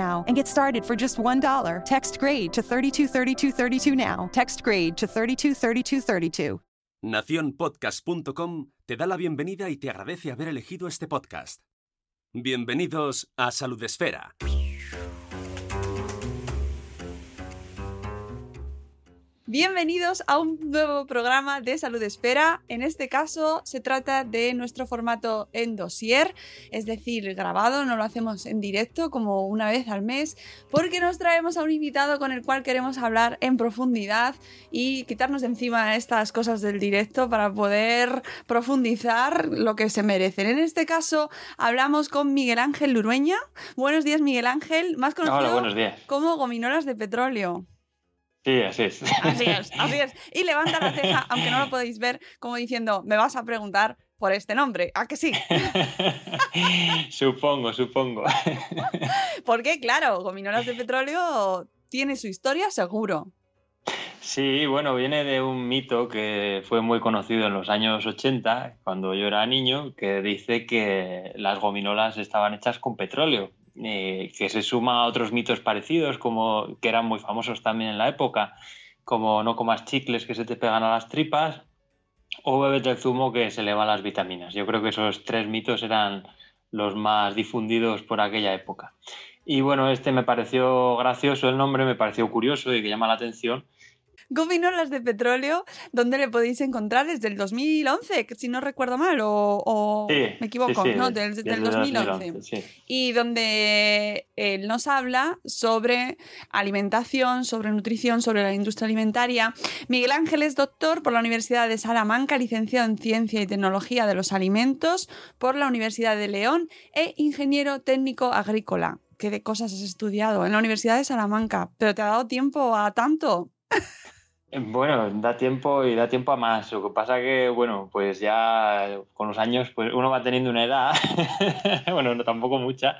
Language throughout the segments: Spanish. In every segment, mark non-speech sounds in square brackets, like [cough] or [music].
and get started for just $1. Text grade to 323232 now. Text grade to 323232. Naciónpodcast.com te da la bienvenida y te agradece haber elegido este podcast. Bienvenidos a Salud Esfera. Bienvenidos a un nuevo programa de Salud Espera. En este caso se trata de nuestro formato en dossier, es decir, grabado, no lo hacemos en directo como una vez al mes, porque nos traemos a un invitado con el cual queremos hablar en profundidad y quitarnos de encima estas cosas del directo para poder profundizar lo que se merecen. En este caso hablamos con Miguel Ángel Lurueña. Buenos días, Miguel Ángel, más conocido Hola, buenos días. como Gominolas de Petróleo. Sí, así es. Así es, [laughs] así es. Y levanta la ceja, aunque no lo podéis ver, como diciendo, me vas a preguntar por este nombre. ¿A que sí? [laughs] supongo, supongo. [laughs] Porque, claro, Gominolas de Petróleo tiene su historia seguro. Sí, bueno, viene de un mito que fue muy conocido en los años 80, cuando yo era niño, que dice que las gominolas estaban hechas con petróleo. Eh, que se suma a otros mitos parecidos, como que eran muy famosos también en la época, como no comas chicles que se te pegan a las tripas, o bebete el zumo que se eleva las vitaminas. Yo creo que esos tres mitos eran los más difundidos por aquella época. Y bueno, este me pareció gracioso el nombre, me pareció curioso y que llama la atención. Gominolas de Petróleo, ¿dónde le podéis encontrar? Desde el 2011, que si no recuerdo mal, o, o Sí, me equivoco, sí, sí, no, desde del 2011. sí. y donde él nos habla sobre alimentación, sobre nutrición, sobre la industria alimentaria. Miguel Ángel es doctor por la Universidad de Salamanca, licenciado en Ciencia y Tecnología de los Alimentos por la Universidad de León e ingeniero técnico agrícola. ¿Qué de cosas has estudiado en la Universidad de Salamanca? ¿Pero te ha dado tiempo a tanto? [laughs] Bueno, da tiempo y da tiempo a más. Lo que pasa que, bueno, pues ya con los años pues uno va teniendo una edad, [laughs] bueno, no tampoco mucha,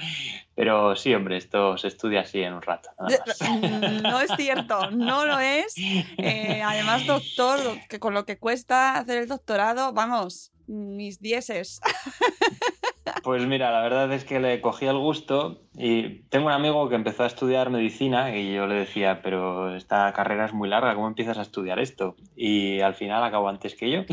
pero sí, hombre, esto se estudia así en un rato. nada más. No es cierto, no lo es. Eh, además, doctor, que con lo que cuesta hacer el doctorado, vamos, mis dieces. [laughs] Pues mira, la verdad es que le cogí el gusto y tengo un amigo que empezó a estudiar medicina y yo le decía, pero esta carrera es muy larga, ¿cómo empiezas a estudiar esto? Y al final acabó antes que yo.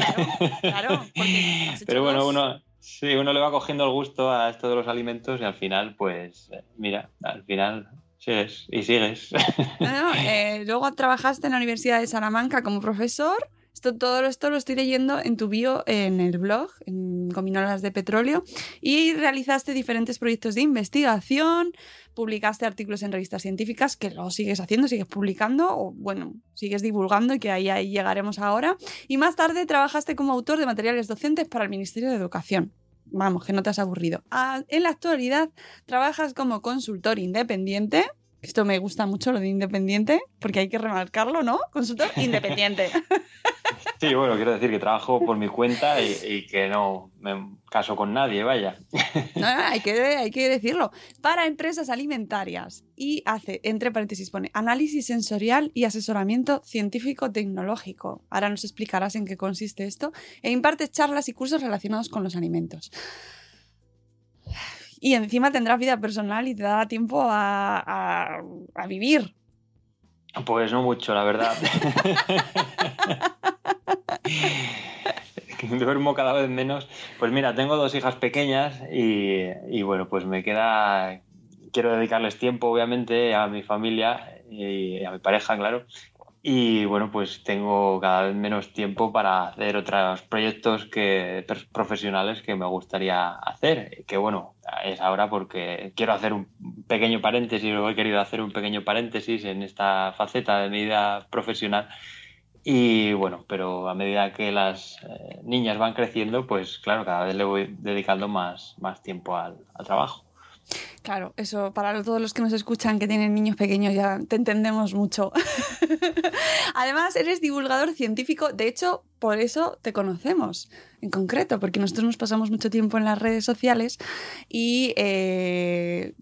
Claro, porque [laughs] has hecho Pero bueno, uno, sí, uno le va cogiendo el gusto a esto de los alimentos y al final, pues, eh, mira, al final sigues y sigues. No, no, [laughs] eh, luego trabajaste en la Universidad de Salamanca como profesor. Esto, todo esto lo estoy leyendo en tu bio en el blog, en Gominolas de Petróleo, y realizaste diferentes proyectos de investigación, publicaste artículos en revistas científicas, que lo sigues haciendo, sigues publicando, o bueno, sigues divulgando y que ahí, ahí llegaremos ahora. Y más tarde trabajaste como autor de materiales docentes para el Ministerio de Educación. Vamos, que no te has aburrido. Ah, en la actualidad trabajas como consultor independiente. Esto me gusta mucho, lo de independiente, porque hay que remarcarlo, ¿no? Consultor independiente. [laughs] Sí, bueno, quiero decir que trabajo por mi cuenta y, y que no me caso con nadie, vaya. No, no, hay que, hay que decirlo. Para empresas alimentarias. Y hace, entre paréntesis, pone análisis sensorial y asesoramiento científico-tecnológico. Ahora nos explicarás en qué consiste esto. E imparte charlas y cursos relacionados con los alimentos. Y encima tendrás vida personal y te dará tiempo a, a- a vivir. Pues no mucho, la verdad. [laughs] [laughs] Duermo cada vez menos. Pues mira, tengo dos hijas pequeñas y, y bueno, pues me queda. Quiero dedicarles tiempo, obviamente, a mi familia y a mi pareja, claro. Y bueno, pues tengo cada vez menos tiempo para hacer otros proyectos que, profesionales que me gustaría hacer. Que bueno, es ahora porque quiero hacer un pequeño paréntesis, o he querido hacer un pequeño paréntesis en esta faceta de mi vida profesional. Y bueno, pero a medida que las eh, niñas van creciendo, pues claro, cada vez le voy dedicando más, más tiempo al, trabajo. Claro, eso para todos los que nos escuchan que tienen niños pequeños ya te entendemos mucho. [laughs] Además, eres divulgador científico, de hecho, por eso te conocemos en concreto, porque nosotros nos pasamos mucho tiempo en las redes sociales y eh,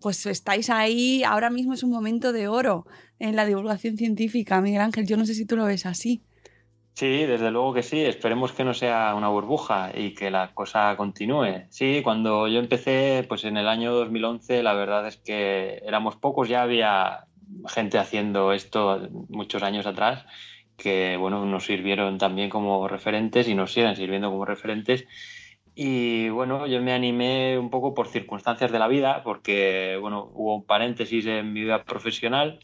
pues estáis ahí, ahora mismo es un momento de oro en la divulgación científica, Miguel Ángel, yo no sé si tú lo ves así. Sí, desde luego que sí. Esperemos que no sea una burbuja y que la cosa continúe. Sí, cuando yo empecé, pues en el año 2011, la verdad es que éramos pocos. Ya había gente haciendo esto muchos años atrás que, bueno, nos sirvieron también como referentes y nos siguen sirviendo como referentes. Y bueno, yo me animé un poco por circunstancias de la vida, porque, bueno, hubo un paréntesis en mi vida profesional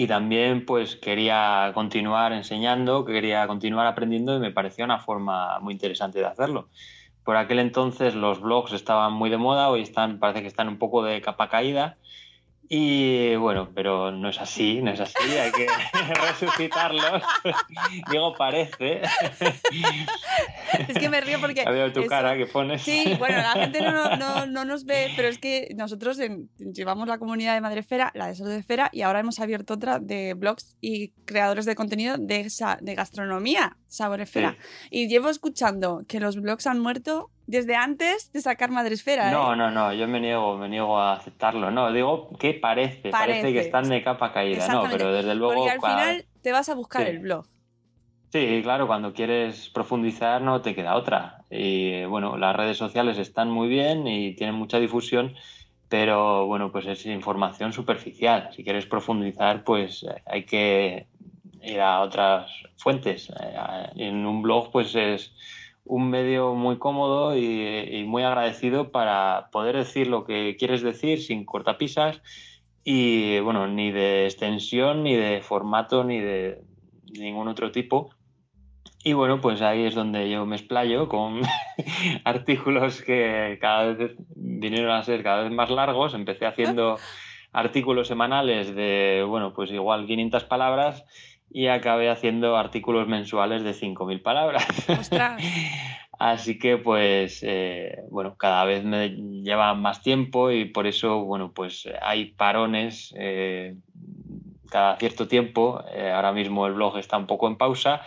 y también pues quería continuar enseñando, quería continuar aprendiendo y me parecía una forma muy interesante de hacerlo. Por aquel entonces los blogs estaban muy de moda, hoy están, parece que están un poco de capa caída. Y bueno, pero no es así, no es así, hay que [laughs] resucitarlos. [laughs] Digo, parece. Es que me río porque... [laughs] Veo tu eso- cara que pones. Sí, bueno, la gente no, no- no- no nos ve, pero es que nosotros en- llevamos la comunidad de Madrefera, la de Salud de Esfera, y ahora hemos abierto otra de blogs y creadores de contenido de, esa, de gastronomía, Sabor Esfera. Y llevo escuchando que los blogs han muerto desde antes de sacar Madresfera. ¿eh? No, no, no, yo me niego, me niego a aceptarlo. No, digo que parece, parece, Parece. que están de capa caída, no, pero desde luego. Porque al final te vas a buscar Sí. el blog. Sí, claro, cuando quieres profundizar no te queda otra. Y bueno, las redes sociales están muy bien y tienen mucha difusión, pero bueno, pues es información superficial. Si quieres profundizar, pues eh, hay que ir a otras fuentes. Eh, En un blog, pues es un medio muy cómodo y, y muy agradecido para poder decir lo que quieres decir sin cortapisas y bueno, ni de extensión, ni de formato, ni de ningún otro tipo. Y bueno, pues ahí es donde yo me explayo con [laughs] artículos que cada vez vinieron a ser cada vez más largos. Empecé haciendo [laughs] artículos semanales de, bueno, pues igual 500 palabras y acabé haciendo artículos mensuales de 5.000 palabras. Ostras. [laughs] Así que pues eh, bueno, cada vez me lleva más tiempo y por eso bueno, pues hay parones eh, cada cierto tiempo. Eh, ahora mismo el blog está un poco en pausa.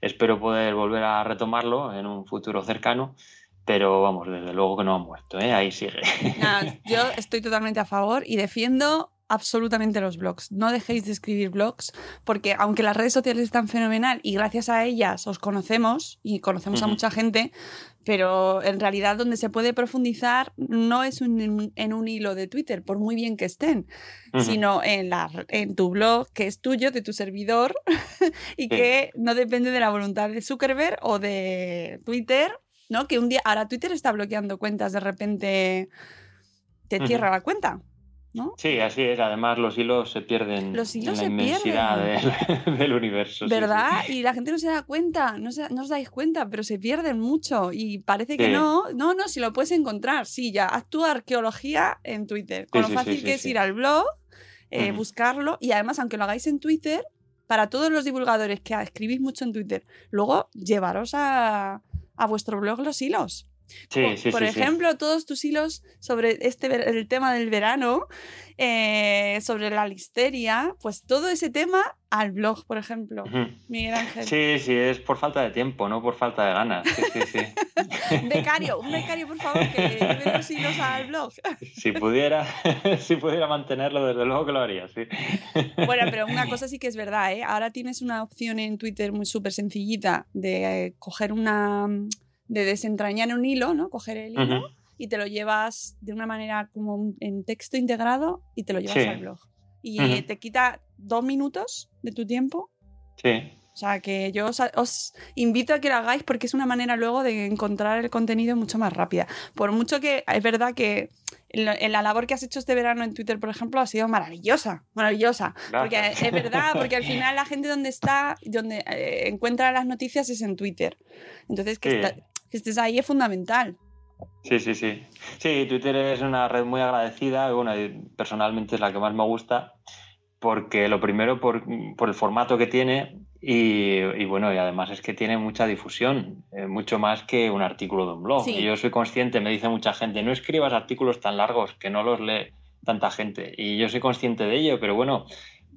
Espero poder volver a retomarlo en un futuro cercano. Pero vamos, desde luego que no ha muerto, ¿eh? ahí sigue. Nada, yo estoy totalmente a favor y defiendo absolutamente los blogs. No dejéis de escribir blogs porque aunque las redes sociales están fenomenal y gracias a ellas os conocemos y conocemos a mucha gente, pero en realidad donde se puede profundizar no es un- en un hilo de Twitter, por muy bien que estén, sino en, la, en tu blog que es tuyo, de tu servidor [laughs] y que no depende de la voluntad de Zuckerberg o de Twitter, ¿no? Que un día, ahora Twitter está bloqueando cuentas, de repente te cierra la cuenta, ¿no? Sí, así es. Además, los hilos se pierden Los hilos en la se inmensidad del, [laughs] del universo. sí, sí. ¿Verdad? Y la gente no se da cuenta, no, se- no os dais cuenta, pero se pierden mucho y parece que Sí. no. No, no, si lo puedes encontrar, sí, ya. Haz tu arqueología en Twitter. Con lo fácil que es ir al blog, eh, buscarlo y además, aunque lo hagáis en Twitter, para todos los divulgadores que escribís mucho en Twitter, luego llevaros a, a vuestro blog los hilos. Sí, por, sí, por sí, ejemplo, todos tus hilos sobre este el tema del verano, eh, sobre la listeria, pues todo ese tema al blog, por ejemplo. Miguel Ángel. Sí, sí, es por falta de tiempo, no por falta de ganas. [laughs] Becario, un becario, por favor, que lleve los hilos al blog. [laughs] Si pudiera, [laughs] si pudiera mantenerlo, desde luego que lo haría, sí. Bueno, pero una cosa sí que es verdad, ¿eh? Ahora tienes una opción en Twitter muy súper sencillita de eh, coger una. De desentrañar un hilo, ¿no? Coger el hilo y te lo llevas de una manera como en texto integrado y te lo llevas Sí. al blog. Y eh, te quita dos minutos de tu tiempo. Sí, O sea, que yo os, os invito a que lo hagáis porque es una manera luego de encontrar el contenido mucho más rápida. Por mucho que es verdad que la, la labor que has hecho este verano en Twitter, por ejemplo, ha sido maravillosa, maravillosa. Porque Gracias. es [laughs] verdad, porque al final la gente donde está, donde eh, encuentra las noticias es en Twitter. Entonces, que, Sí. Que estés ahí es fundamental. Sí, sí, sí. Sí, Twitter es una red muy agradecida, bueno, personalmente es la que más me gusta, porque lo primero por, por el formato que tiene y, y bueno, y además es que tiene mucha difusión, eh, mucho más que un artículo de un blog. Sí. Y yo soy consciente, me dice mucha gente, no escribas artículos tan largos que no los lee tanta gente. Y yo soy consciente de ello, pero bueno,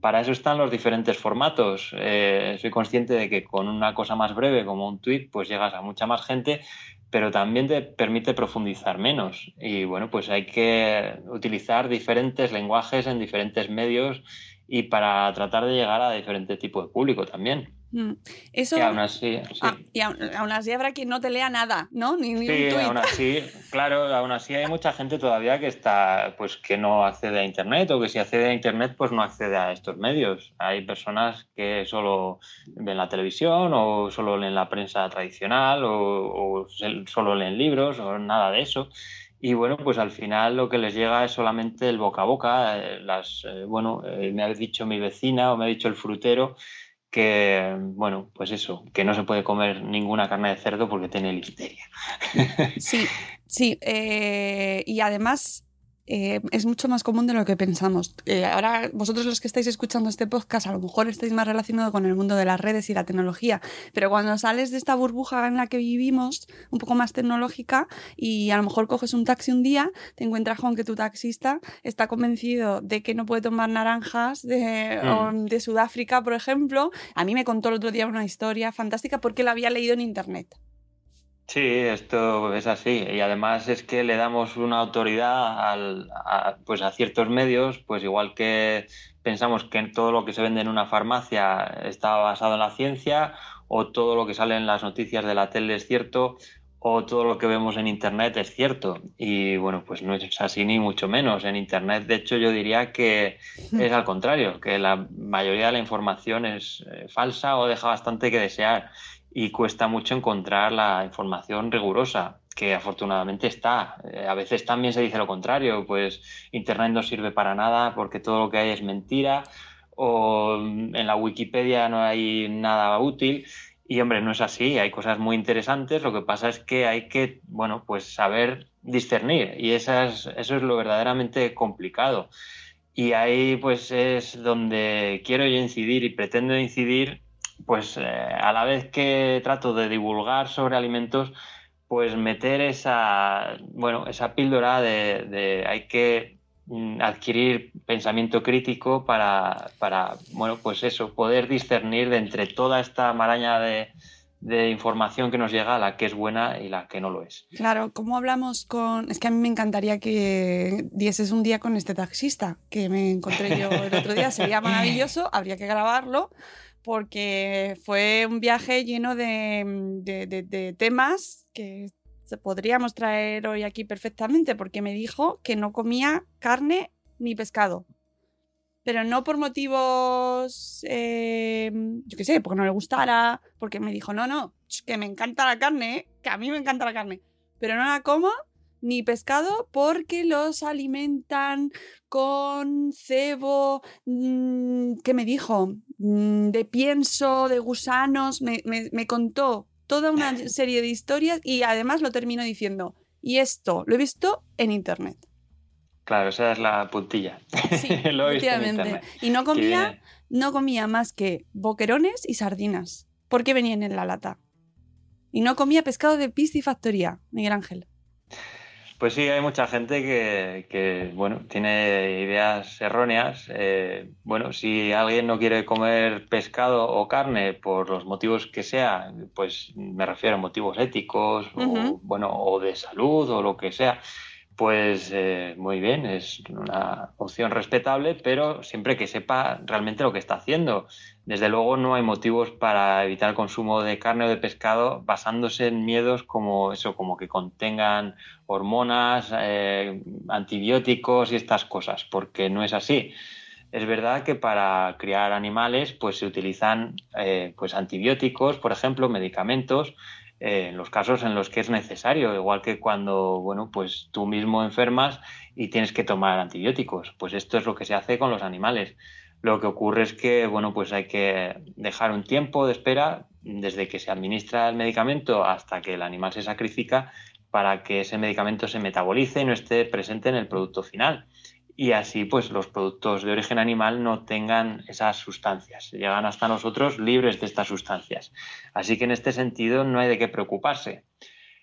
para eso están los diferentes formatos. Eh, soy consciente de que con una cosa más breve como un tweet, pues llegas a mucha más gente, pero también te permite profundizar menos. Y bueno, pues hay que utilizar diferentes lenguajes en diferentes medios y para tratar de llegar a diferente tipo de público también. Mm. Eso. Y aún así, sí. Ah, y aún, aún así habrá quien no te lea nada, ¿no? Ni, ni Sí, un tuit. aún así, claro, aún así hay mucha gente todavía que está, pues que no accede a internet o que si accede a internet, pues no accede a estos medios. Hay personas que solo ven la televisión o solo leen la prensa tradicional o, solo leen libros o nada de eso. Y bueno, pues al final lo que les llega es solamente el boca a boca. eh, Las, eh, bueno, eh, me ha dicho mi vecina o me ha dicho el frutero que, bueno, pues eso, que no se puede comer ninguna carne de cerdo porque tiene listeria. Sí, sí. eh, y además eh, es mucho más común de lo que pensamos. Eh, ahora, vosotros los que estáis escuchando este podcast, a lo mejor estáis más relacionados con el mundo de las redes y la tecnología, pero cuando sales de esta burbuja en la que vivimos, un poco más tecnológica, y a lo mejor coges un taxi un día, te encuentras con que tu taxista está convencido de que no puede tomar naranjas de, Mm. de Sudáfrica, por ejemplo. A mí me contó el otro día una historia fantástica porque la había leído en internet. Sí, esto es así. Y además es que le damos una autoridad al- a, pues a ciertos medios, pues igual que pensamos que todo lo que se vende en una farmacia está basado en la ciencia, o todo lo que sale en las noticias de la tele es cierto, o todo lo que vemos en Internet es cierto. Y bueno, pues no es así ni mucho menos. En Internet, de hecho, yo diría que es al contrario, que la mayoría de la información es eh, falsa o deja bastante que desear y cuesta mucho encontrar la información rigurosa, que afortunadamente está. Eh, a veces también se dice lo contrario, pues Internet no sirve para nada porque todo lo que hay es mentira o mm, en la Wikipedia no hay nada útil. Y hombre, no es así, hay cosas muy interesantes, lo que pasa es que hay que, bueno, pues saber discernir y esa es- eso es lo verdaderamente complicado. Y ahí pues es donde quiero yo incidir y pretendo incidir, pues eh, a la vez que trato de divulgar sobre alimentos, pues meter esa, bueno, esa píldora de, de hay que mm, adquirir pensamiento crítico para, para, bueno, pues eso, poder discernir de entre toda esta maraña de, de información que nos llega, la que es buena y la que no lo es. Claro, ¿cómo hablamos con...? Es que a mí me encantaría que dieses un día con este taxista que me encontré yo el otro día. Sería [laughs] maravilloso, habría que grabarlo porque fue un viaje lleno de, de temas que podríamos traer hoy aquí perfectamente porque me dijo que no comía carne ni pescado. Pero no por motivos, eh, yo qué sé, porque no le gustara, porque me dijo, no, no, que me encanta la carne, que a mí me encanta la carne, pero no la como ni pescado porque los alimentan con cebo, mm, ¿qué me dijo? Mm, De pienso, de gusanos, me, me- me contó toda una [laughs] serie de historias y además lo termino diciendo, y esto lo he visto en internet. Claro, esa es la puntilla. Sí, [laughs] Lo he visto en efectivamente. internet. Y no comía, no comía más que boquerones y sardinas, porque venían en la lata. y no comía pescado de piscifactoría, Miguel Ángel. Pues sí, hay mucha gente que, bueno, tiene ideas erróneas. Eh, bueno, si alguien no quiere comer pescado o carne por los motivos que sea, pues me refiero a motivos éticos o, bueno, o de salud o lo que sea, pues eh, muy bien, es una opción respetable, pero siempre que sepa realmente lo que está haciendo. Desde luego no hay motivos para evitar el consumo de carne o de pescado basándose en miedos como eso, como que contengan hormonas, eh, antibióticos y estas cosas, porque no es así. Es verdad que para criar animales pues se utilizan eh, pues antibióticos, por ejemplo, medicamentos, en los casos en los que es necesario, igual que cuando, bueno, pues tú mismo enfermas y tienes que tomar antibióticos. Pues esto es lo que se hace con los animales. Lo que ocurre es que, bueno, pues hay que dejar un tiempo de espera desde que se administra el medicamento hasta que el animal se sacrifica para que ese medicamento se metabolice y no esté presente en el producto final y así pues los productos de origen animal no tengan esas sustancias, llegan hasta nosotros libres de estas sustancias. Así que en este sentido no hay de qué preocuparse.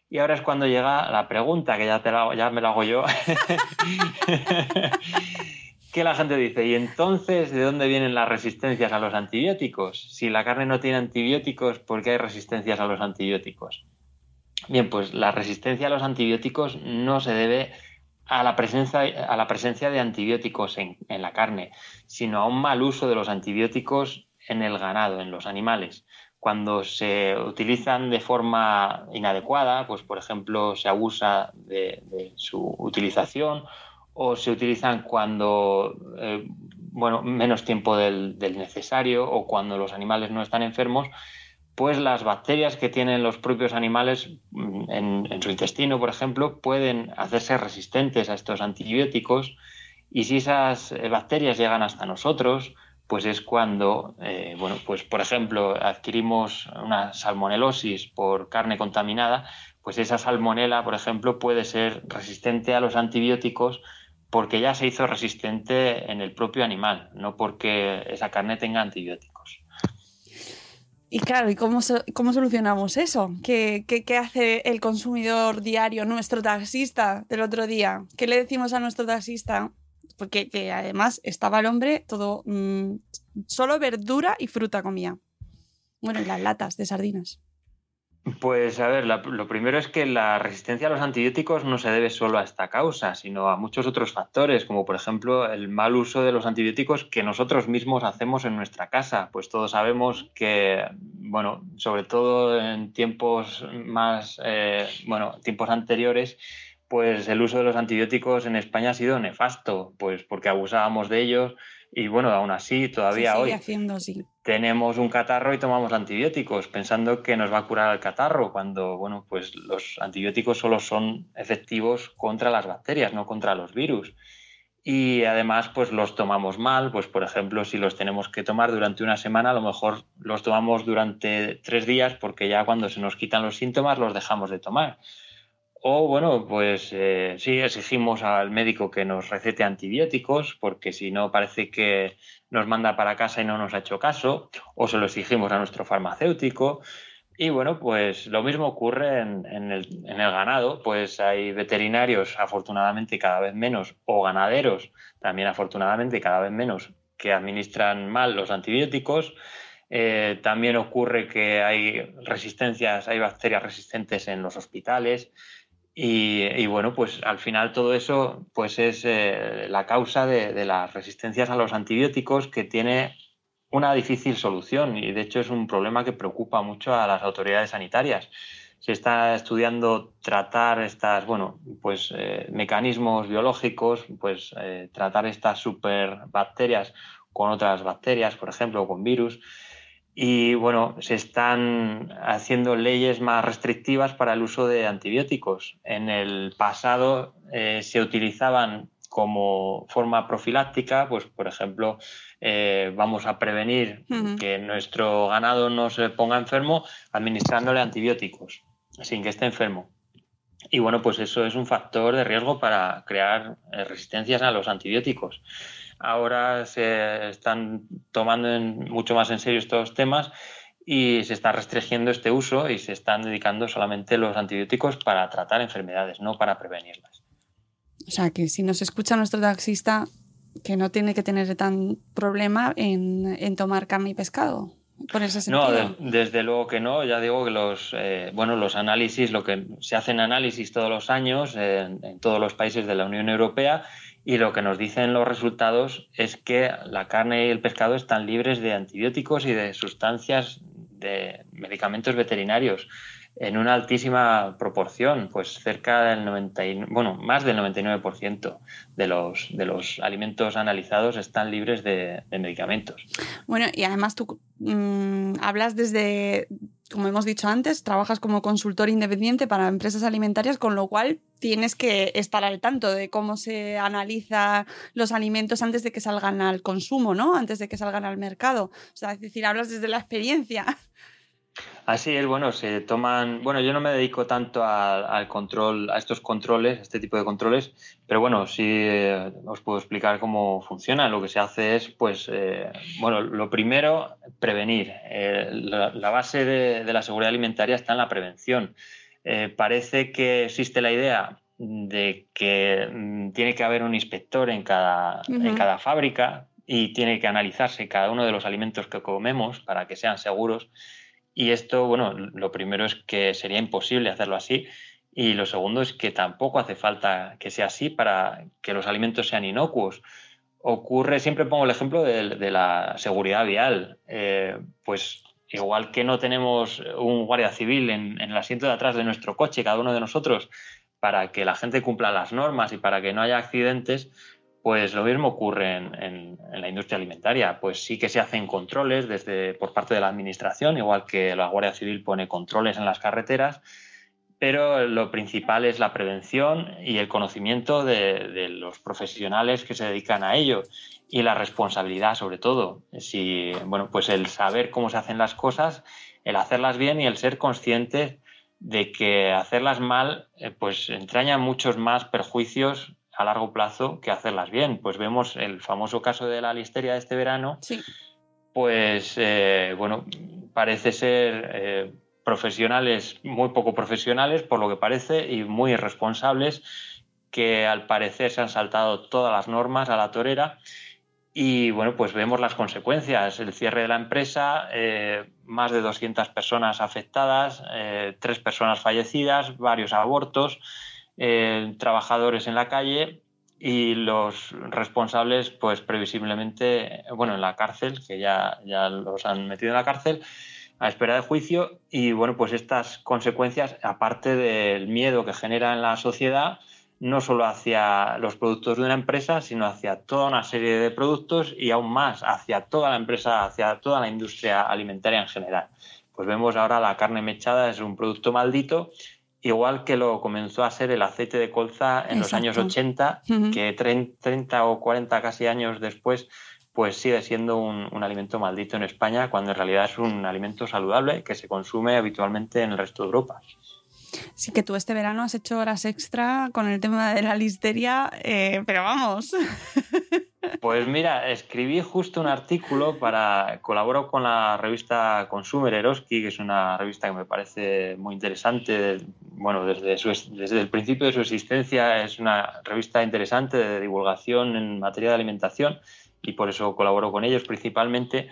Y ahora es cuando llega la pregunta, que ya, te ya me la hago yo, [laughs] que la gente dice, ¿y entonces de dónde vienen las resistencias a los antibióticos? Si la carne no tiene antibióticos, ¿por qué hay resistencias a los antibióticos? Bien, pues la resistencia a los antibióticos no se debe a la presencia, a la presencia de antibióticos en, en, la carne, sino a un mal uso de los antibióticos en el ganado, en los animales. Cuando se utilizan de forma inadecuada, pues por ejemplo se abusa de, su utilización o se utilizan cuando eh, bueno, menos tiempo del, del necesario o cuando los animales no están enfermos, pues las bacterias que tienen los propios animales mm, en, su intestino, por ejemplo, pueden hacerse resistentes a estos antibióticos y si esas eh, bacterias llegan hasta nosotros, pues es cuando, eh, bueno, pues por ejemplo, adquirimos una salmonelosis por carne contaminada, pues esa salmonela, por ejemplo, puede ser resistente a los antibióticos porque ya se hizo resistente en el propio animal, no porque esa carne tenga antibióticos. Y claro, ¿y cómo, cómo solucionamos eso? ¿Qué, ¿Qué, hace el consumidor diario, nuestro taxista del otro día? ¿Qué le decimos a nuestro taxista? Porque que además estaba el hombre todo, mm, solo verdura y fruta comía. Bueno, y las latas de sardinas. Pues a ver, lo primero es que la resistencia a los antibióticos no se debe solo a esta causa, sino a muchos otros factores, como por ejemplo el mal uso de los antibióticos que nosotros mismos hacemos en nuestra casa. Pues todos sabemos que, bueno, sobre todo en tiempos más, eh, bueno, tiempos anteriores, pues el uso de los antibióticos en España ha sido nefasto, pues porque abusábamos de ellos y bueno, aún así, todavía hoy tenemos un catarro y tomamos antibióticos pensando que nos va a curar el catarro, cuando bueno, pues los antibióticos solo son efectivos contra las bacterias, no contra los virus. Y además, pues los tomamos mal, pues por ejemplo, si los tenemos que tomar durante una semana, a lo mejor los tomamos durante tres días porque ya cuando se nos quitan los síntomas los dejamos de tomar. O bueno, pues eh, sí, exigimos al médico que nos recete antibióticos, porque si no parece que nos manda para casa y no nos ha hecho caso, o se lo exigimos a nuestro farmacéutico. Y bueno, pues lo mismo ocurre en, el, ganado, pues hay veterinarios afortunadamente cada vez menos, o ganaderos también afortunadamente cada vez menos, que administran mal los antibióticos. Eh, también ocurre que hay resistencias, hay bacterias resistentes en los hospitales. Y, bueno, pues al final todo eso pues es eh, la causa de, las resistencias a los antibióticos que tiene una difícil solución y de hecho es un problema que preocupa mucho a las autoridades sanitarias. Se está estudiando tratar estas, bueno, pues eh, mecanismos biológicos, pues eh, tratar estas superbacterias con otras bacterias, por ejemplo, con virus y bueno, se están haciendo leyes más restrictivas para el uso de antibióticos. En el pasado eh, se utilizaban como forma profiláctica, pues por ejemplo, eh, vamos a prevenir que nuestro ganado no se ponga enfermo administrándole antibióticos sin que esté enfermo. Y bueno, pues eso es un factor de riesgo para crear eh, resistencias a los antibióticos ahora se están tomando mucho más en serio estos temas y se está restringiendo este uso y se están dedicando solamente los antibióticos para tratar enfermedades, no para prevenirlas. O sea, que si nos escucha nuestro taxista, que no tiene que tener tan problema en, tomar carne y pescado. Por ese sentido. No, desde luego que no. Ya digo que los, eh, bueno, los análisis, lo que se hacen análisis todos los años en, en todos los países de la Unión Europea y lo que nos dicen los resultados es que la carne y el pescado están libres de antibióticos y de sustancias de medicamentos veterinarios en una altísima proporción, pues cerca del 90, bueno, más del 99% de los, de los alimentos analizados están libres de, medicamentos. Bueno, y además tú mm, hablas desde, como hemos dicho antes, trabajas como consultor independiente para empresas alimentarias, con lo cual tienes que estar al tanto de cómo se analizan los alimentos antes de que salgan al consumo, ¿no? Antes de que salgan al mercado. O sea, es decir, hablas desde la experiencia. Así es, bueno, se toman, bueno, yo no me dedico tanto al control, a estos controles, a este tipo de controles, pero bueno, sí eh, os puedo explicar cómo funciona. Lo que se hace es, pues, eh, bueno, lo primero, prevenir. Eh, la, base de, la seguridad alimentaria está en la prevención. parece que existe la idea de que mm, tiene que haber un inspector en cada, en cada fábrica y tiene que analizarse cada uno de los alimentos que comemos para que sean seguros y esto, bueno, lo primero es que sería imposible hacerlo así. Y lo segundo es que tampoco hace falta que sea así para que los alimentos sean inocuos. Ocurre, siempre pongo el ejemplo de, la seguridad vial. Eh, pues igual que no tenemos un guardia civil en, en, el asiento de atrás de nuestro coche, cada uno de nosotros, para que la gente cumpla las normas y para que no haya accidentes, pues lo mismo ocurre en, la industria alimentaria. Pues sí que se hacen controles desde, por parte de la administración, igual que la Guardia Civil pone controles en las carreteras, pero lo principal es la prevención y el conocimiento de, los profesionales que se dedican a ello y la responsabilidad sobre todo. Si, bueno, pues el saber cómo se hacen las cosas, el hacerlas bien y el ser consciente de que hacerlas mal eh, pues entraña muchos más perjuicios a largo plazo que hacerlas bien. Pues vemos el famoso caso de la listeria de este verano. Pues eh, bueno, parece ser eh, profesionales, muy poco profesionales por lo que parece, y muy irresponsables, que al parecer se han saltado todas las normas a la torera. Y bueno, pues vemos las consecuencias, el cierre de la empresa, eh, más de 200 personas afectadas, tres personas fallecidas, varios abortos. Eh, trabajadores en la calle y los responsables, pues previsiblemente, bueno, en la cárcel, que ya, ya los han metido en la cárcel, a espera de juicio. Y bueno, pues estas consecuencias, aparte del miedo que genera en la sociedad, no solo hacia los productos de una empresa, sino hacia toda una serie de productos y aún más hacia toda la empresa, hacia toda la industria alimentaria en general. Pues vemos ahora la carne mechada es un producto maldito igual que lo comenzó a ser el aceite de colza en los años 80, que 30 o 40 casi años después, pues sigue siendo un, un, alimento maldito en España, cuando en realidad es un alimento saludable que se consume habitualmente en el resto de Europa. Sí que tú este verano has hecho horas extra con el tema de la listeria, eh, pero vamos. [laughs] Pues mira, escribí justo un artículo para. Colaboro con la revista Consumer Eroski, que es una revista que me parece muy interesante. Bueno, desde, desde el principio de su existencia es una revista interesante de divulgación en materia de alimentación y por eso colaboro con ellos principalmente.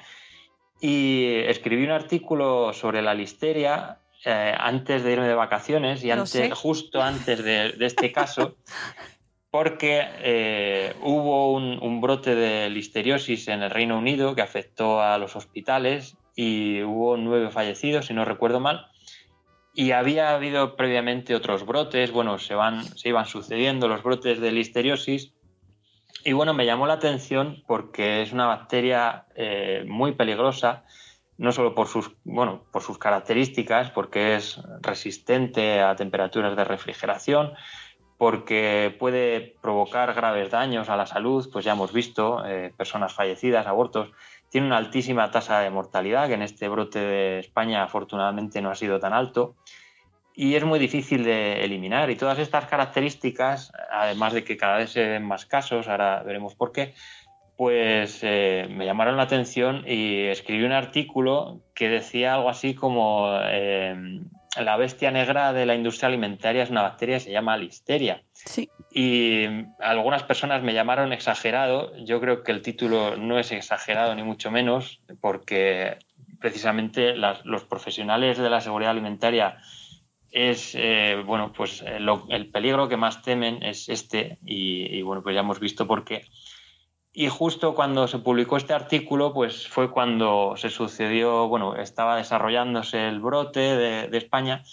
Y escribí un artículo sobre la listeria eh, antes de irme de vacaciones y antes, justo antes de, este caso, [laughs] porque eh, hubo un, brote de listeriosis en el Reino Unido que afectó a los hospitales y hubo nueve fallecidos, si no recuerdo mal. Y había habido previamente otros brotes, bueno, se, van, se iban sucediendo los brotes de listeriosis. Y bueno, me llamó la atención porque es una bacteria eh, muy peligrosa no solo por sus, bueno, por sus características, porque es resistente a temperaturas de refrigeración, porque puede provocar graves daños a la salud, pues ya hemos visto eh, personas fallecidas, abortos, tiene una altísima tasa de mortalidad, que en este brote de España afortunadamente no ha sido tan alto, y es muy difícil de eliminar. Y todas estas características, además de que cada vez se ven más casos, ahora veremos por qué, pues eh, me llamaron la atención y escribí un artículo que decía algo así como eh, la bestia negra de la industria alimentaria es una bacteria que se llama listeria. Sí. Y algunas personas me llamaron exagerado. Yo creo que el título no es exagerado ni mucho menos, porque precisamente las- los profesionales de la seguridad alimentaria es eh, bueno pues lo- el peligro que más temen es este y, y, bueno pues ya hemos visto por qué y justo cuando se publicó este artículo pues fue cuando se sucedió bueno estaba desarrollándose el brote de, de España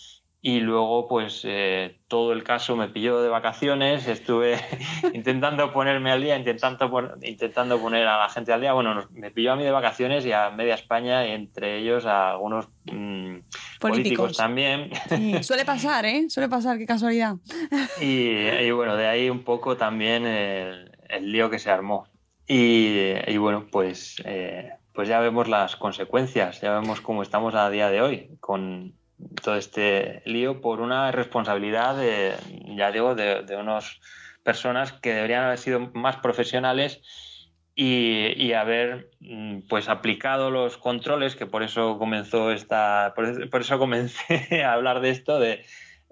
y luego pues eh, todo el caso me pilló de vacaciones estuve [laughs] intentando ponerme al día intentando intentando poner a la gente al día bueno nos- me pilló a mí de vacaciones y a media España y entre ellos a algunos mm, políticos también Sí, Suele pasar, ¿eh? Suele pasar, qué casualidad. y, y bueno, de ahí un poco también el, el lío que se armó. Y, bueno, pues, eh, pues ya vemos las consecuencias, ya vemos cómo estamos a día de hoy con todo este lío por una responsabilidad, de, ya digo, de, de unas personas que deberían haber sido más profesionales y, y haber mm, pues aplicado los controles, que por eso comenzó esta, por eso comencé [laughs] a hablar de esto, de,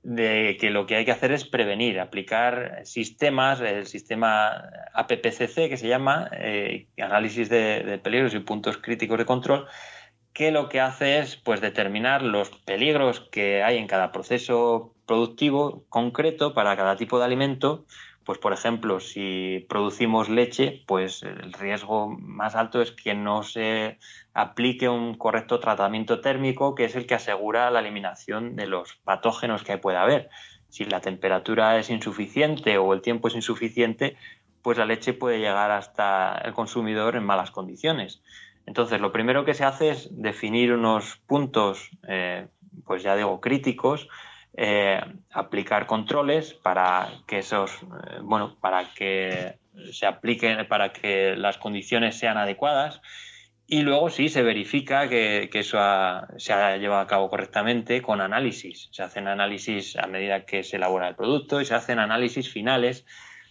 de que lo que hay que hacer es prevenir, aplicar sistemas, el sistema APPCC que se llama, eh, análisis de, de peligros y puntos críticos de control, que lo que hace es pues determinar los peligros que hay en cada proceso productivo concreto para cada tipo de alimento. Pues por ejemplo, si producimos leche, pues el riesgo más alto es que no se aplique un correcto tratamiento térmico, que es el que asegura la eliminación de los patógenos que pueda haber. Si la temperatura es insuficiente o el tiempo es insuficiente, pues la leche puede llegar hasta el consumidor en malas condiciones. Entonces, lo primero que se hace es definir unos puntos, eh, pues ya digo, críticos, eh, aplicar controles para que esos, eh, bueno, para que se apliquen, para que las condiciones sean adecuadas. Y luego sí se verifica que, que eso se ha llevado a cabo correctamente con análisis. Se hacen análisis a medida que se elabora el producto y se hacen análisis finales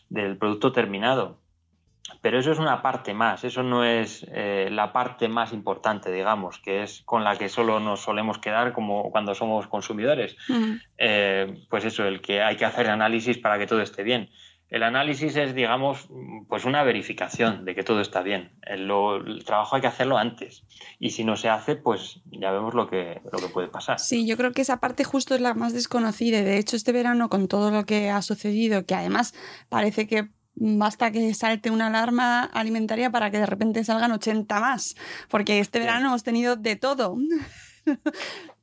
del producto terminado. Pero eso es una parte más, eso no es eh, la parte más importante, digamos, que es con la que solo nos solemos quedar como cuando somos consumidores. Mm. Eh, pues eso, el que hay que hacer análisis para que todo esté bien. El análisis es, digamos, pues una verificación de que todo está bien. El, lo- el trabajo hay que hacerlo antes. Y si no se hace, pues ya vemos lo que, lo que puede pasar. Sí, yo creo que esa parte justo es la más desconocida. De hecho, este verano, con todo lo que ha sucedido, que además parece que basta que salte una alarma alimentaria para que de repente salgan 80 más. Porque este Sí. verano hemos tenido de todo.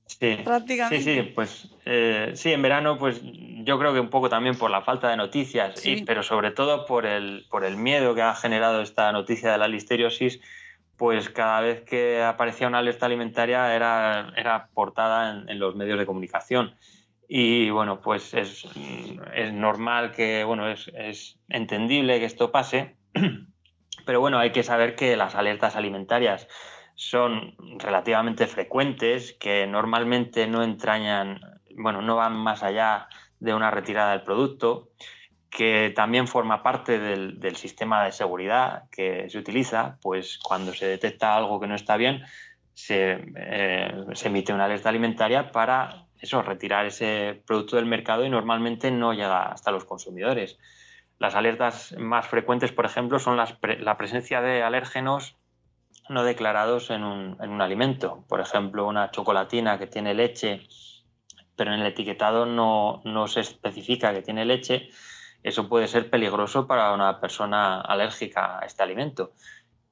Sí, Prácticamente. [laughs] Sí, sí, pues eh, sí, en verano, pues yo creo que un poco también por la falta de noticias, Sí. y- pero sobre todo por el, por el miedo que ha generado esta noticia de la listeriosis, pues cada vez que aparecía una alerta alimentaria era, era portada en, en los medios de comunicación. Y bueno, pues es, es normal que, bueno, es, es entendible que esto pase, [clears throat] pero bueno, hay que saber que las alertas alimentarias son relativamente frecuentes, que normalmente no entrañan, bueno, no van más allá de una retirada del producto, que también forma parte del, del sistema de seguridad que se utiliza, pues cuando se detecta algo que no está bien, se, eh, se emite una alerta alimentaria para eso, retirar ese producto del mercado y normalmente no llega hasta los consumidores. Las alertas más frecuentes, por ejemplo, son la presencia de alérgenos no declarados en un, en un alimento. Por ejemplo, una chocolatina que tiene leche, pero en el etiquetado no, no se especifica que tiene leche, eso puede ser peligroso para una persona alérgica a este alimento.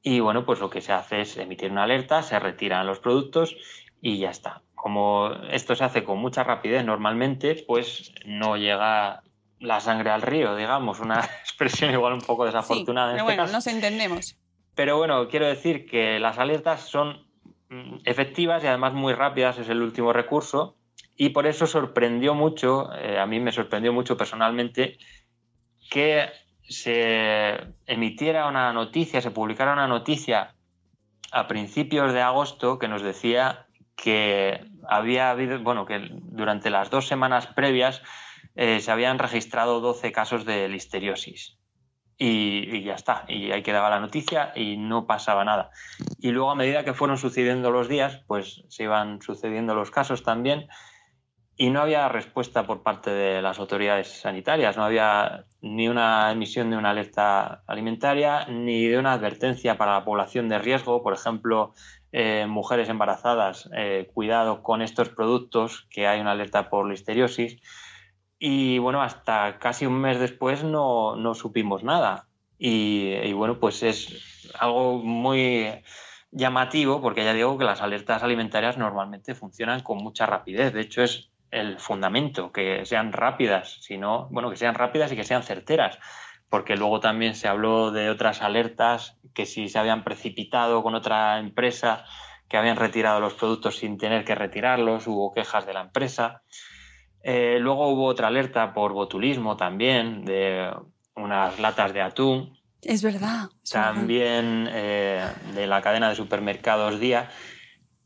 Y bueno, pues lo que se hace es emitir una alerta, se retiran los productos y ya está. Como esto se hace con mucha rapidez normalmente, pues no llega la sangre al río, digamos, una [laughs] expresión igual un poco Sí, desafortunada en pero este bueno, caso. nos entendemos. Pero bueno, quiero decir que las alertas son mm, efectivas y además muy rápidas, es el último recurso, y por eso sorprendió mucho, eh, a mí me sorprendió mucho personalmente, que se emitiera una noticia, se publicara una noticia a principios de agosto que nos decía que había habido, bueno, que durante las dos semanas previas eh, se habían registrado 12 casos de listeriosis. y, ya está. Y ahí quedaba la noticia y no pasaba nada. Y luego a medida que fueron sucediendo los días, pues se iban sucediendo los casos también y no había respuesta por parte de las autoridades sanitarias, no había ni una emisión de una alerta alimentaria ni de una advertencia para la población de riesgo, por ejemplo, eh, mujeres embarazadas, eh, cuidado con estos productos, que hay una alerta por listeriosis. Y bueno, hasta casi un mes después no, no supimos nada. Y, y, bueno, pues es algo muy llamativo porque ya digo que las alertas alimentarias normalmente funcionan con mucha rapidez. De hecho, es el fundamento, que sean rápidas, sino, bueno, que sean rápidas y que sean certeras, porque luego también se habló de otras alertas que si se habían precipitado con otra empresa, que habían retirado los productos sin tener que retirarlos, hubo quejas de la empresa. Eh, luego hubo otra alerta por botulismo también, de unas latas de atún. Es verdad. también eh, de la cadena de supermercados Día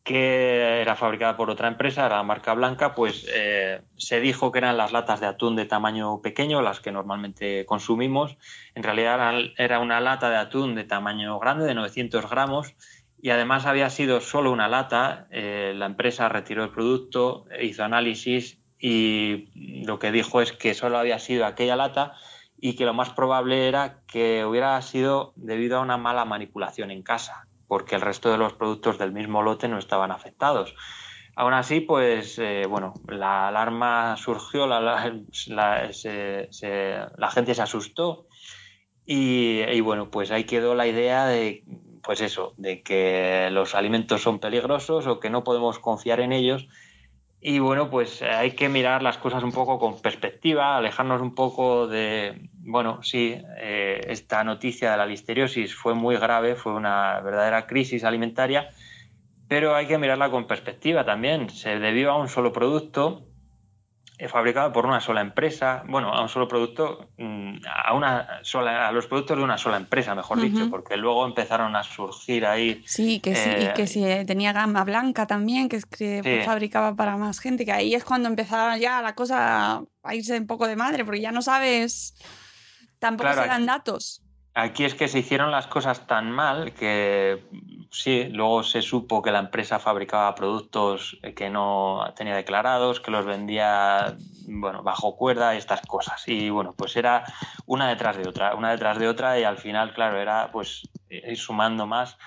que era fabricada por otra empresa, era la marca blanca, pues eh, se dijo que eran las latas de atún de tamaño pequeño, las que normalmente consumimos. En realidad era una lata de atún de tamaño grande, de 900 gramos, y además había sido solo una lata. Eh, la empresa retiró el producto, hizo análisis y lo que dijo es que solo había sido aquella lata y que lo más probable era que hubiera sido debido a una mala manipulación en casa porque el resto de los productos del mismo lote no estaban afectados. Aún así, pues eh, bueno, la alarma surgió, la, gente se asustó y, y, bueno, pues ahí quedó la idea de, pues eso, de que los alimentos son peligrosos o que no podemos confiar en ellos y bueno, pues hay que mirar las cosas un poco con perspectiva, alejarnos un poco de, bueno, sí, eh, esta noticia de la listeriosis fue muy grave, fue una verdadera crisis alimentaria, pero hay que mirarla con perspectiva también. Se debió a un solo producto fabricado por una sola empresa, bueno, a un solo producto, mm, a una sola, a los productos de una sola empresa, mejor dicho, porque luego empezaron a surgir ahí. Sí, que sí, y eh, que si tenía gama blanca también, que, que fabricaba para más gente, que ahí es cuando empezaba ya la cosa a irse un poco de madre, porque ya no sabes, tampoco se dan datos. Aquí es que se hicieron las cosas tan mal que sí, luego se supo que la empresa fabricaba productos que no tenía declarados, que los vendía bueno, bajo cuerda y estas cosas. Y bueno, pues era una detrás de otra, una detrás de otra y al final, claro, era pues ir sumando más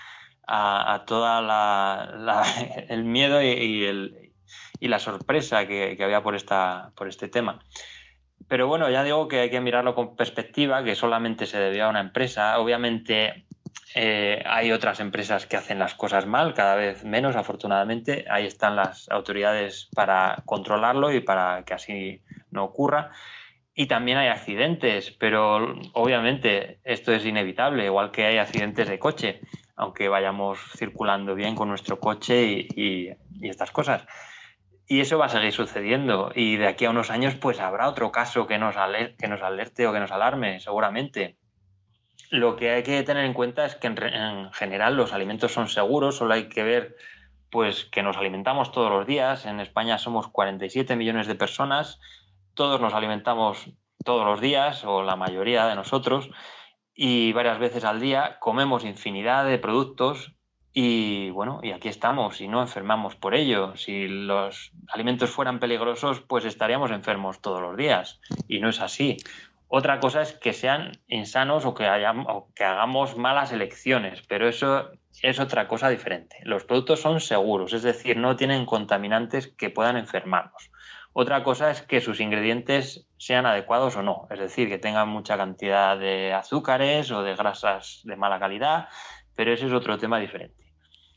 a, a toda la, [laughs] el miedo y, el, y la sorpresa que, que había por, esta, por este tema. Pero bueno, ya digo que hay que mirarlo con perspectiva, que solamente se debía a una empresa. Obviamente eh, hay otras empresas que hacen las cosas mal, cada vez menos, afortunadamente. Ahí están las autoridades para controlarlo y para que así no ocurra. Y también hay accidentes, pero obviamente esto es inevitable, igual que hay accidentes de coche, aunque vayamos circulando bien con nuestro coche y estas cosas. Y eso va a seguir sucediendo. Y de aquí a unos años, pues habrá otro caso que nos, que nos alerte o que nos alarme, seguramente. Lo que hay que tener en cuenta es que en, general los alimentos son seguros, solo hay que ver pues que nos alimentamos todos los días. En España somos 47 millones de personas, todos nos alimentamos todos los días, o la mayoría de nosotros, y varias veces al día comemos infinidad de productos y bueno, y aquí estamos y no enfermamos por ello. Si los alimentos fueran peligrosos, pues estaríamos enfermos todos los días. Y no es así. Otra cosa es que sean insanos o que, o que hagamos malas elecciones, pero eso es otra cosa diferente. Los productos son seguros, es decir, no tienen contaminantes que puedan enfermarnos. Otra cosa es que sus ingredientes sean adecuados o no, es decir, que tengan mucha cantidad de azúcares o de grasas de mala calidad, pero ese es otro tema diferente.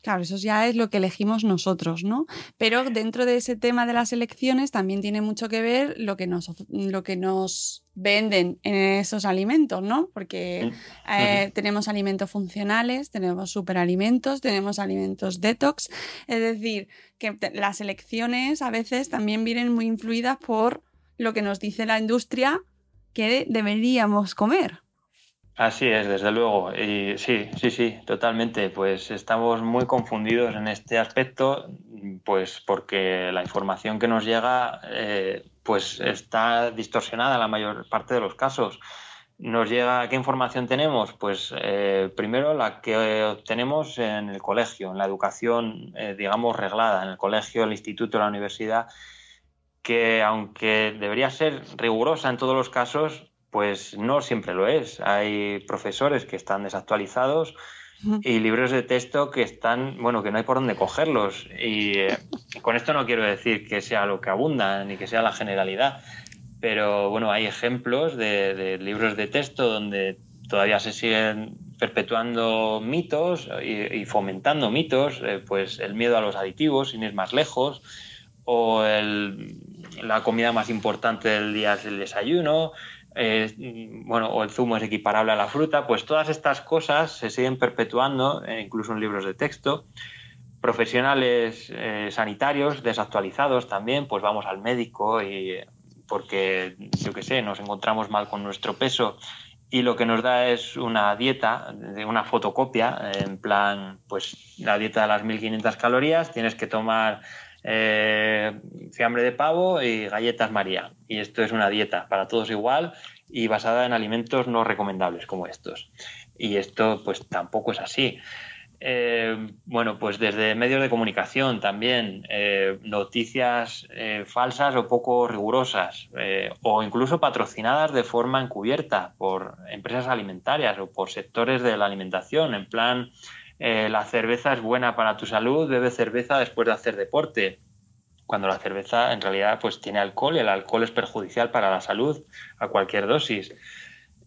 Claro, eso ya es lo que elegimos nosotros, ¿no? Pero dentro de ese tema de las elecciones también tiene mucho que ver lo que nos, lo que nos venden en esos alimentos, ¿no? Porque eh, tenemos alimentos funcionales, tenemos superalimentos, tenemos alimentos detox. Es decir, que las elecciones a veces también vienen muy influidas por lo que nos dice la industria que deberíamos comer. Así es, desde luego. Sí, sí, sí, totalmente. Pues estamos muy confundidos en este aspecto, pues porque la información que nos llega, eh, pues está distorsionada en la mayor parte de los casos. nos llega, ¿qué información tenemos? Pues eh, primero la que obtenemos en el colegio, en la educación, eh, digamos, reglada, en el colegio, el instituto, la universidad, que aunque debería ser rigurosa en todos los casos, pues no siempre lo es. Hay profesores que están desactualizados y libros de texto que están, bueno, que no hay por dónde cogerlos. Y eh, con esto no quiero decir que sea lo que abunda ni que sea la generalidad, pero bueno, hay ejemplos de, libros de texto donde todavía se siguen perpetuando mitos y, fomentando mitos, eh, pues el miedo a los aditivos, sin ir más lejos, o la comida más importante del día es el desayuno, eh, bueno, o el zumo es equiparable a la fruta, pues todas estas cosas se siguen perpetuando, eh, incluso en libros de texto. Profesionales sanitarios desactualizados también, pues vamos al médico y porque, yo qué sé, nos encontramos mal con nuestro peso y lo que nos da es una dieta, una fotocopia, en plan, pues la dieta de las 1500 calorías, tienes que tomar eh, fiambre de pavo y galletas María. Y esto es una dieta para todos igual y basada en alimentos no recomendables como estos. Y esto pues tampoco es así. Eh, bueno, pues desde medios de comunicación también, eh, noticias falsas o poco rigurosas, o incluso patrocinadas de forma encubierta por empresas alimentarias o por sectores de la alimentación, en plan, la cerveza es buena para tu salud, bebe cerveza después de hacer deporte, cuando la cerveza en realidad pues tiene alcohol y el alcohol es perjudicial para la salud a cualquier dosis.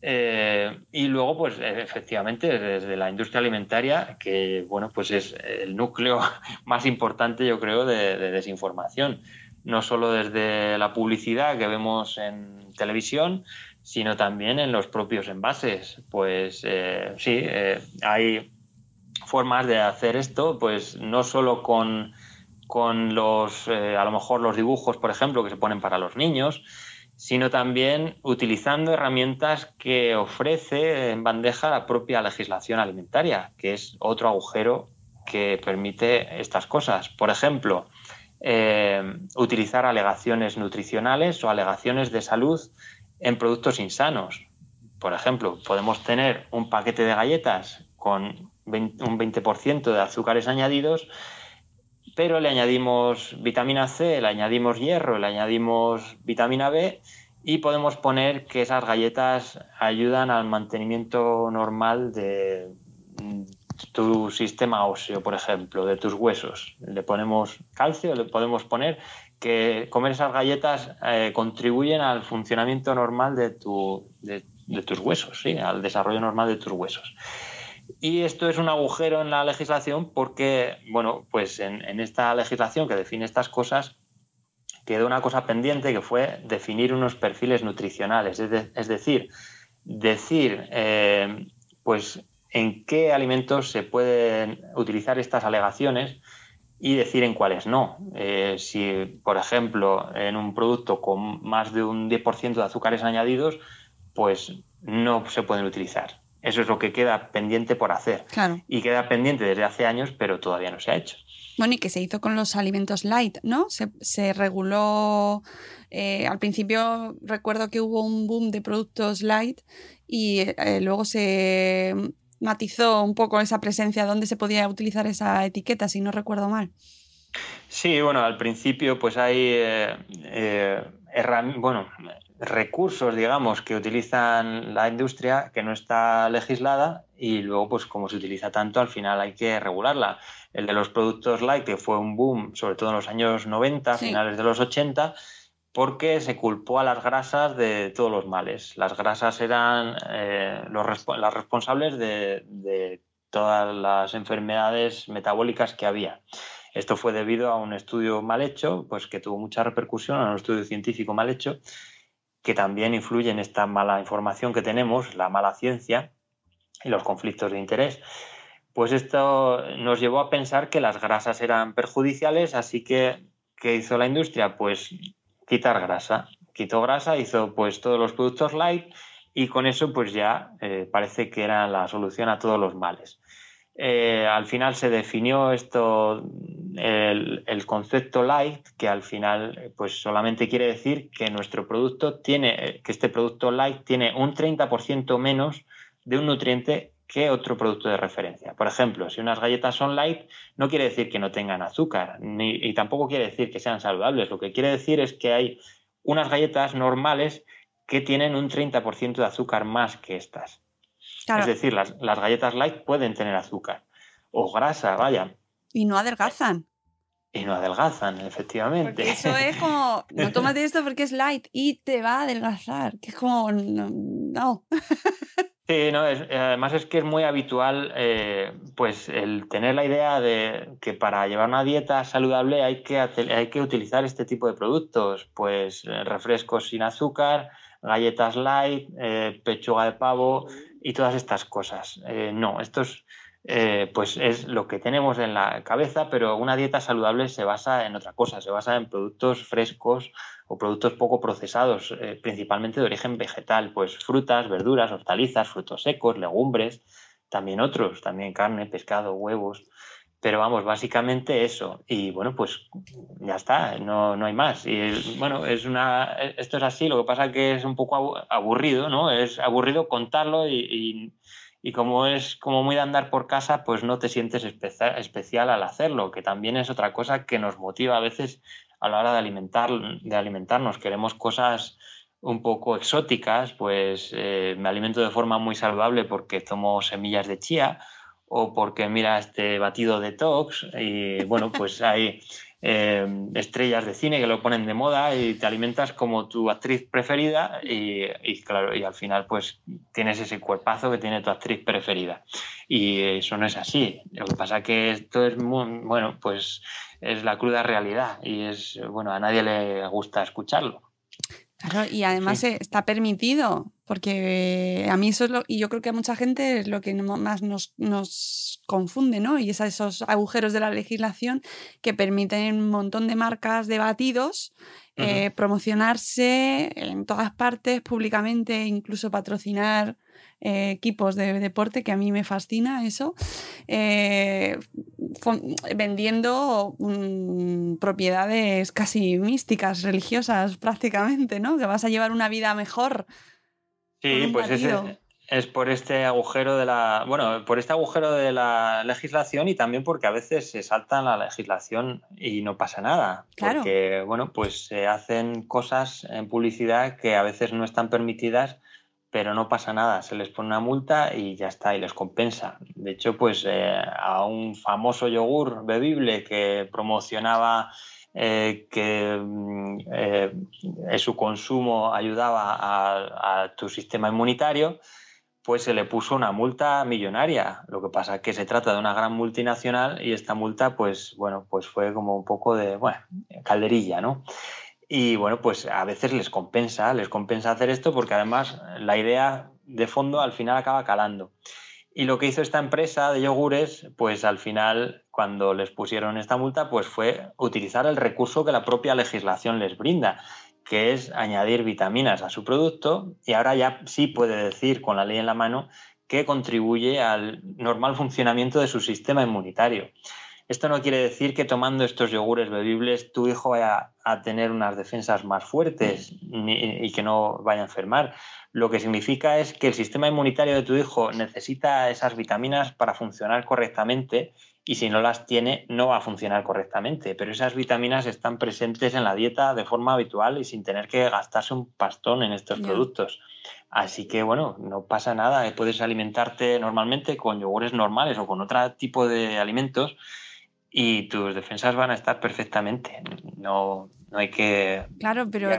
Eh, y luego, pues efectivamente, desde la industria alimentaria, que bueno, pues es el núcleo [laughs] más importante, yo creo, de, desinformación. No solo desde la publicidad que vemos en televisión, sino también en los propios envases. Pues eh, sí, eh, hay formas de hacer esto, pues no solo con, con los, a lo mejor los dibujos, por ejemplo, que se ponen para los niños, sino también utilizando herramientas que ofrece en bandeja la propia legislación alimentaria, que es otro agujero que permite estas cosas. Por ejemplo, eh, utilizar alegaciones nutricionales o alegaciones de salud en productos insanos. Por ejemplo, podemos tener un paquete de galletas con un 20% de azúcares añadidos pero le añadimos vitamina C, le añadimos hierro, le añadimos vitamina B y podemos poner que esas galletas ayudan al mantenimiento normal de tu sistema óseo, por ejemplo, de tus huesos. Le ponemos calcio, le podemos poner que comer esas galletas eh, contribuyen al funcionamiento normal de, de, tus huesos, ¿sí? al desarrollo normal de tus huesos. Y esto es un agujero en la legislación porque, bueno, pues en, esta legislación que define estas cosas quedó una cosa pendiente que fue definir unos perfiles nutricionales, es, decir, decir, eh, pues, en qué alimentos se pueden utilizar estas alegaciones y decir en cuáles no. Eh, si, por ejemplo, en un producto con más de un 10% de azúcares añadidos, pues no se pueden utilizar. Eso es lo que queda pendiente por hacer. Claro. Y queda pendiente desde hace años, pero todavía no se ha hecho. Bueno, y que se hizo con los alimentos light, ¿no? Se, reguló. Eh, al principio recuerdo que hubo un boom de productos light y eh, luego se matizó un poco esa presencia donde se podía utilizar esa etiqueta, si no recuerdo mal. Sí, bueno, al principio pues hay eh, bueno, recursos, digamos, que utilizan la industria que no está legislada y luego, pues como se utiliza tanto, al final hay que regularla. El de los productos light, que fue un boom, sobre todo en los años 90, finales de los 80, porque se culpó a las grasas de todos los males. Las grasas eran eh, los, las responsables de, de todas las enfermedades metabólicas que había. Esto fue debido a un estudio mal hecho, pues que tuvo mucha repercusión, a un estudio científico mal hecho, que también influye en esta mala información que tenemos, la mala ciencia y los conflictos de interés. Pues esto nos llevó a pensar que las grasas eran perjudiciales, así que ¿qué hizo la industria? Pues quitar grasa. Quitó grasa, hizo pues todos los productos light y con eso pues ya eh, parece que era la solución a todos los males. Eh, al final se definió esto, el, concepto light, que al final pues solamente quiere decir que nuestro producto tiene, que este producto light tiene un 30% menos de un nutriente que otro producto de referencia. Por ejemplo, si unas galletas son light, no quiere decir que no tengan azúcar, ni, y tampoco quiere decir que sean saludables. Lo que quiere decir es que hay unas galletas normales que tienen un 30% de azúcar más que estas. Es decir, las, las, galletas light pueden tener azúcar o grasa, vaya. Y no adelgazan. Y no adelgazan, efectivamente. Porque eso es como, [laughs] no tomas esto porque es light y te va a adelgazar, que es como, no. Sí, no, es, además es que es muy habitual eh, pues el tener la idea de que para llevar una dieta saludable hay que, hay que utilizar este tipo de productos, pues eh, refrescos sin azúcar, galletas light, eh, pechuga de pavo y todas estas cosas. Eh, no, esto es, eh, pues es lo que tenemos en la cabeza, pero una dieta saludable se basa en otra cosa, se basa en productos frescos o productos poco procesados, eh, principalmente de origen vegetal, pues frutas, verduras, hortalizas, frutos secos, legumbres, también otros, también carne, pescado, huevos. Pero vamos, básicamente eso. Y bueno, pues ya está, no, no hay más. Y bueno, es una, esto es así, lo que pasa que es un poco aburrido, ¿no? Es aburrido contarlo y, y, como es como muy de andar por casa, pues no te sientes especial al hacerlo, que también es otra cosa que nos motiva a veces a la hora de, alimentar, de alimentarnos. Queremos cosas un poco exóticas, pues eh, me alimento de forma muy saludable porque tomo semillas de chía o porque mira este batido detox y bueno, pues [laughs] hay eh, estrellas de cine que lo ponen de moda y te alimentas como tu actriz preferida y, y, claro, y al final pues tienes ese cuerpazo que tiene tu actriz preferida. Y eso no es así. Lo que pasa que esto es muy, bueno, pues es la cruda realidad y es, bueno, a nadie le gusta escucharlo. Claro, y además sí. está permitido, porque a mí eso es lo, y yo creo que a mucha gente es lo que más nos, nos confunde, ¿no? Y es esos agujeros de la legislación que permiten un montón de marcas de batidos eh, promocionarse en todas partes públicamente, incluso patrocinar eh, equipos de deporte, que a mí me fascina eso, eh, vendiendo um, propiedades casi místicas, religiosas prácticamente, ¿no? Que vas a llevar una vida mejor. Sí, pues ese, es por este agujero de la, bueno, por este agujero de la legislación y también porque a veces se salta la legislación y no pasa nada. Claro. Porque, bueno, pues se hacen cosas en publicidad que a veces no están permitidas pero no pasa nada, se les pone una multa y ya está, y les compensa. De hecho, pues eh, a un famoso yogur bebible que promocionaba eh, que eh, su consumo ayudaba a, a, tu sistema inmunitario, pues se le puso una multa millonaria. Lo que pasa es que se trata de una gran multinacional y esta multa, pues bueno, pues fue como un poco de, bueno, calderilla, ¿no? Y bueno, pues a veces les compensa, les compensa hacer esto porque además la idea de fondo al final acaba calando. Y lo que hizo esta empresa de yogures, pues al final, cuando les pusieron esta multa, pues fue utilizar el recurso que la propia legislación les brinda, que es añadir vitaminas a su producto y ahora ya sí puede decir con la ley en la mano que contribuye al normal funcionamiento de su sistema inmunitario. Esto no quiere decir que tomando estos yogures bebibles tu hijo vaya a tener unas defensas más fuertes y que no vaya a enfermar. Lo que significa es que el sistema inmunitario de tu hijo necesita esas vitaminas para funcionar correctamente y si no las tiene no va a funcionar correctamente. Pero esas vitaminas están presentes en la dieta de forma habitual y sin tener que gastarse un pastón en estos productos. Así que bueno, no pasa nada, puedes alimentarte normalmente con yogures normales o con otro tipo de alimentos y tus defensas van a estar perfectamente. No, no hay que. Claro, pero,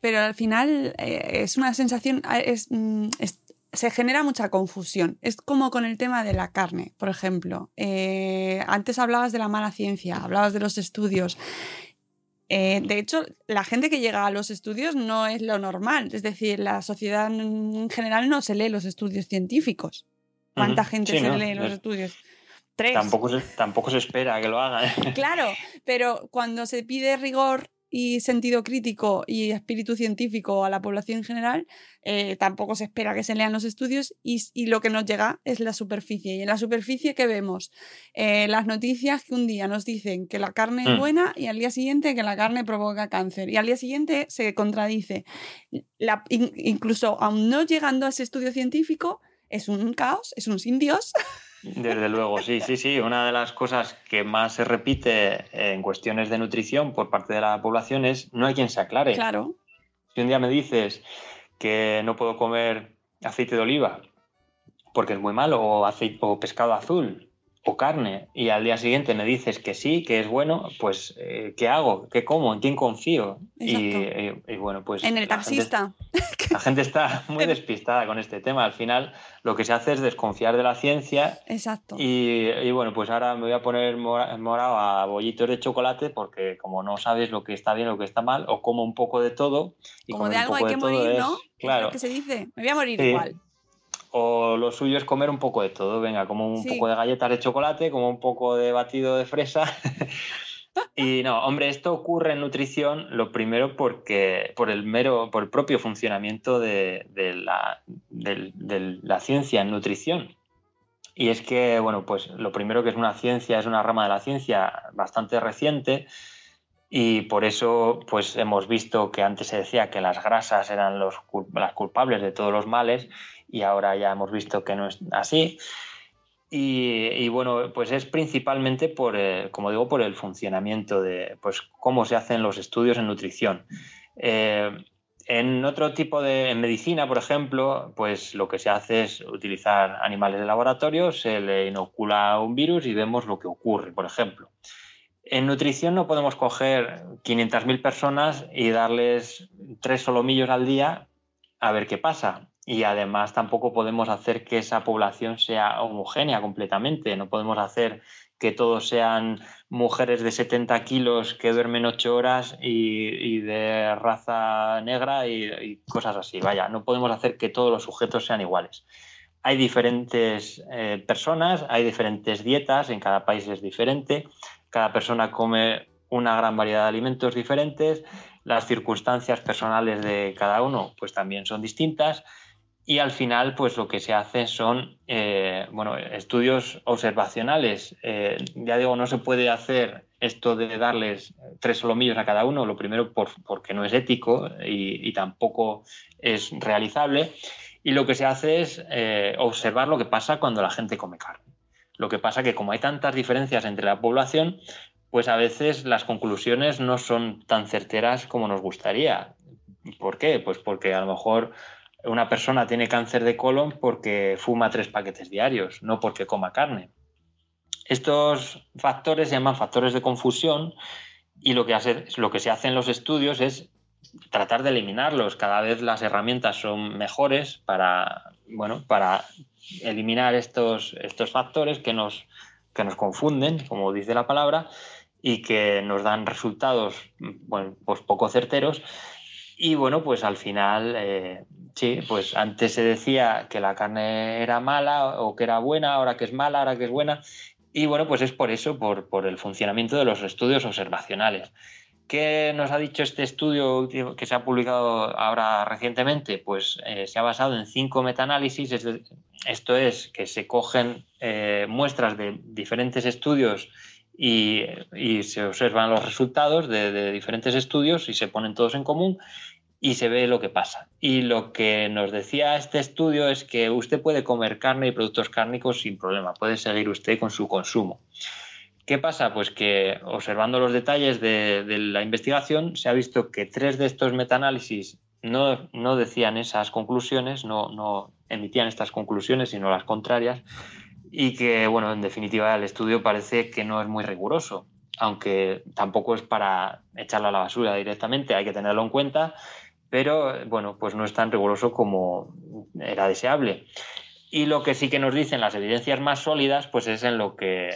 pero al final eh, es una sensación. Es, mm, es, se genera mucha confusión. Es como con el tema de la carne, por ejemplo. Eh, antes hablabas de la mala ciencia, hablabas de los estudios. Eh, de hecho, la gente que llega a los estudios no es lo normal. Es decir, la sociedad en general no se lee los estudios científicos. ¿Cuánta uh -huh. gente sí, se no, lee los es... estudios? Tres. Tampoco se, tampoco se espera que lo hagan. [laughs] Claro, pero cuando se pide rigor y sentido crítico y espíritu científico a la población en general, eh, tampoco se espera que se lean los estudios y, y, lo que nos llega es la superficie. Y en la superficie, ¿qué vemos? Eh, las noticias que un día nos dicen que la carne es Mm. buena y al día siguiente que la carne provoca cáncer. Y al día siguiente se contradice. La- in- incluso aún no llegando a ese estudio científico, es un caos, es un sin Dios. [laughs] Desde luego, sí, sí, sí. Una de las cosas que más se repite en cuestiones de nutrición por parte de la población es no hay quien se aclare. Claro, Si un día me dices que no puedo comer aceite de oliva porque es muy malo, o, aceite, o pescado azul, o carne, y al día siguiente me dices que sí, que es bueno, pues eh, ¿qué hago? ¿Qué como? ¿En quién confío? Y, y bueno, pues... en el la gente- taxista. [laughs] la gente está muy [laughs] despistada con este tema. Al final lo que se hace es desconfiar de la ciencia Exacto. y, y bueno, pues ahora me voy a poner mora- morado a bollitos de chocolate porque como no sabes lo que está bien o lo que está mal, o como un poco de todo. Y Como de algo hay que morir, es- ¿no? Claro. que se dice. Me voy a morir Sí. igual. O lo suyo es comer un poco de todo. Venga, como un Sí. poco de galletas de chocolate, como un poco de batido de fresa. [laughs] y no, hombre, esto ocurre en nutrición lo primero porque por el mero, por el propio funcionamiento de, de la, del- de la ciencia en nutrición. Y es que, bueno, pues lo primero que es una ciencia, es una rama de la ciencia bastante reciente y por eso pues hemos visto que antes se decía que las grasas eran los, las culpables de todos los males y ahora ya hemos visto que no es así. Y, bueno, pues es principalmente por, eh, como digo, por el funcionamiento de pues, cómo se hacen los estudios en nutrición. Eh, en otro tipo de en medicina, por ejemplo, pues lo que se hace es utilizar animales de laboratorio, se le inocula un virus y vemos lo que ocurre, por ejemplo. En nutrición no podemos coger 500.000 personas y darles tres solomillos al día a ver qué pasa. Y además tampoco podemos hacer que esa población sea homogénea completamente. No podemos hacer que todos sean mujeres de 70 kilos que duermen 8 horas y, de raza negra y, y cosas así. Vaya, no podemos hacer que todos los sujetos sean iguales. Hay diferentes eh, personas, hay diferentes dietas, en cada país es diferente, cada persona come una gran variedad de alimentos diferentes, las circunstancias personales de cada uno pues también son distintas y al final pues lo que se hace son eh, bueno, estudios observacionales. Eh, ya digo, no se puede hacer esto de darles tres solomillos a cada uno, lo primero por, porque no es ético y, tampoco es realizable. Y lo que se hace es eh, observar lo que pasa cuando la gente come carne. Lo que pasa que como hay tantas diferencias entre la población, pues a veces las conclusiones no son tan certeras como nos gustaría. ¿Por qué? Pues porque a lo mejor una persona tiene cáncer de colon porque fuma tres paquetes diarios, no porque coma carne. Estos factores se llaman factores de confusión y lo que, lo que se hace en los estudios es tratar de eliminarlos. Cada vez las herramientas son mejores para, bueno, para eliminar estos, estos factores que nos, que nos confunden, como dice la palabra, y que nos dan resultados pues poco certeros. Y bueno, pues al final, eh, sí, pues antes se decía que la carne era mala o que era buena, ahora que es mala, ahora que es buena. Y bueno, pues es por eso, por, el funcionamiento de los estudios observacionales. ¿Qué nos ha dicho este estudio que se ha publicado ahora recientemente? Pues eh, se ha basado en cinco metaanálisis, esto es que se cogen eh, muestras de diferentes estudios y, se observan los resultados de, diferentes estudios y se ponen todos en común y se ve lo que pasa. Y lo que nos decía este estudio es que usted puede comer carne y productos cárnicos sin problema, puede seguir usted con su consumo. ¿Qué pasa? Pues que observando los detalles de, de la investigación se ha visto que tres de estos metaanálisis no, no decían esas conclusiones, no, no emitían estas conclusiones, sino las contrarias, y que, bueno, en definitiva el estudio parece que no es muy riguroso, aunque tampoco es para echarlo a la basura directamente, hay que tenerlo en cuenta, pero bueno, pues no es tan riguroso como era deseable. Y lo que sí que nos dicen las evidencias más sólidas, pues es en lo que,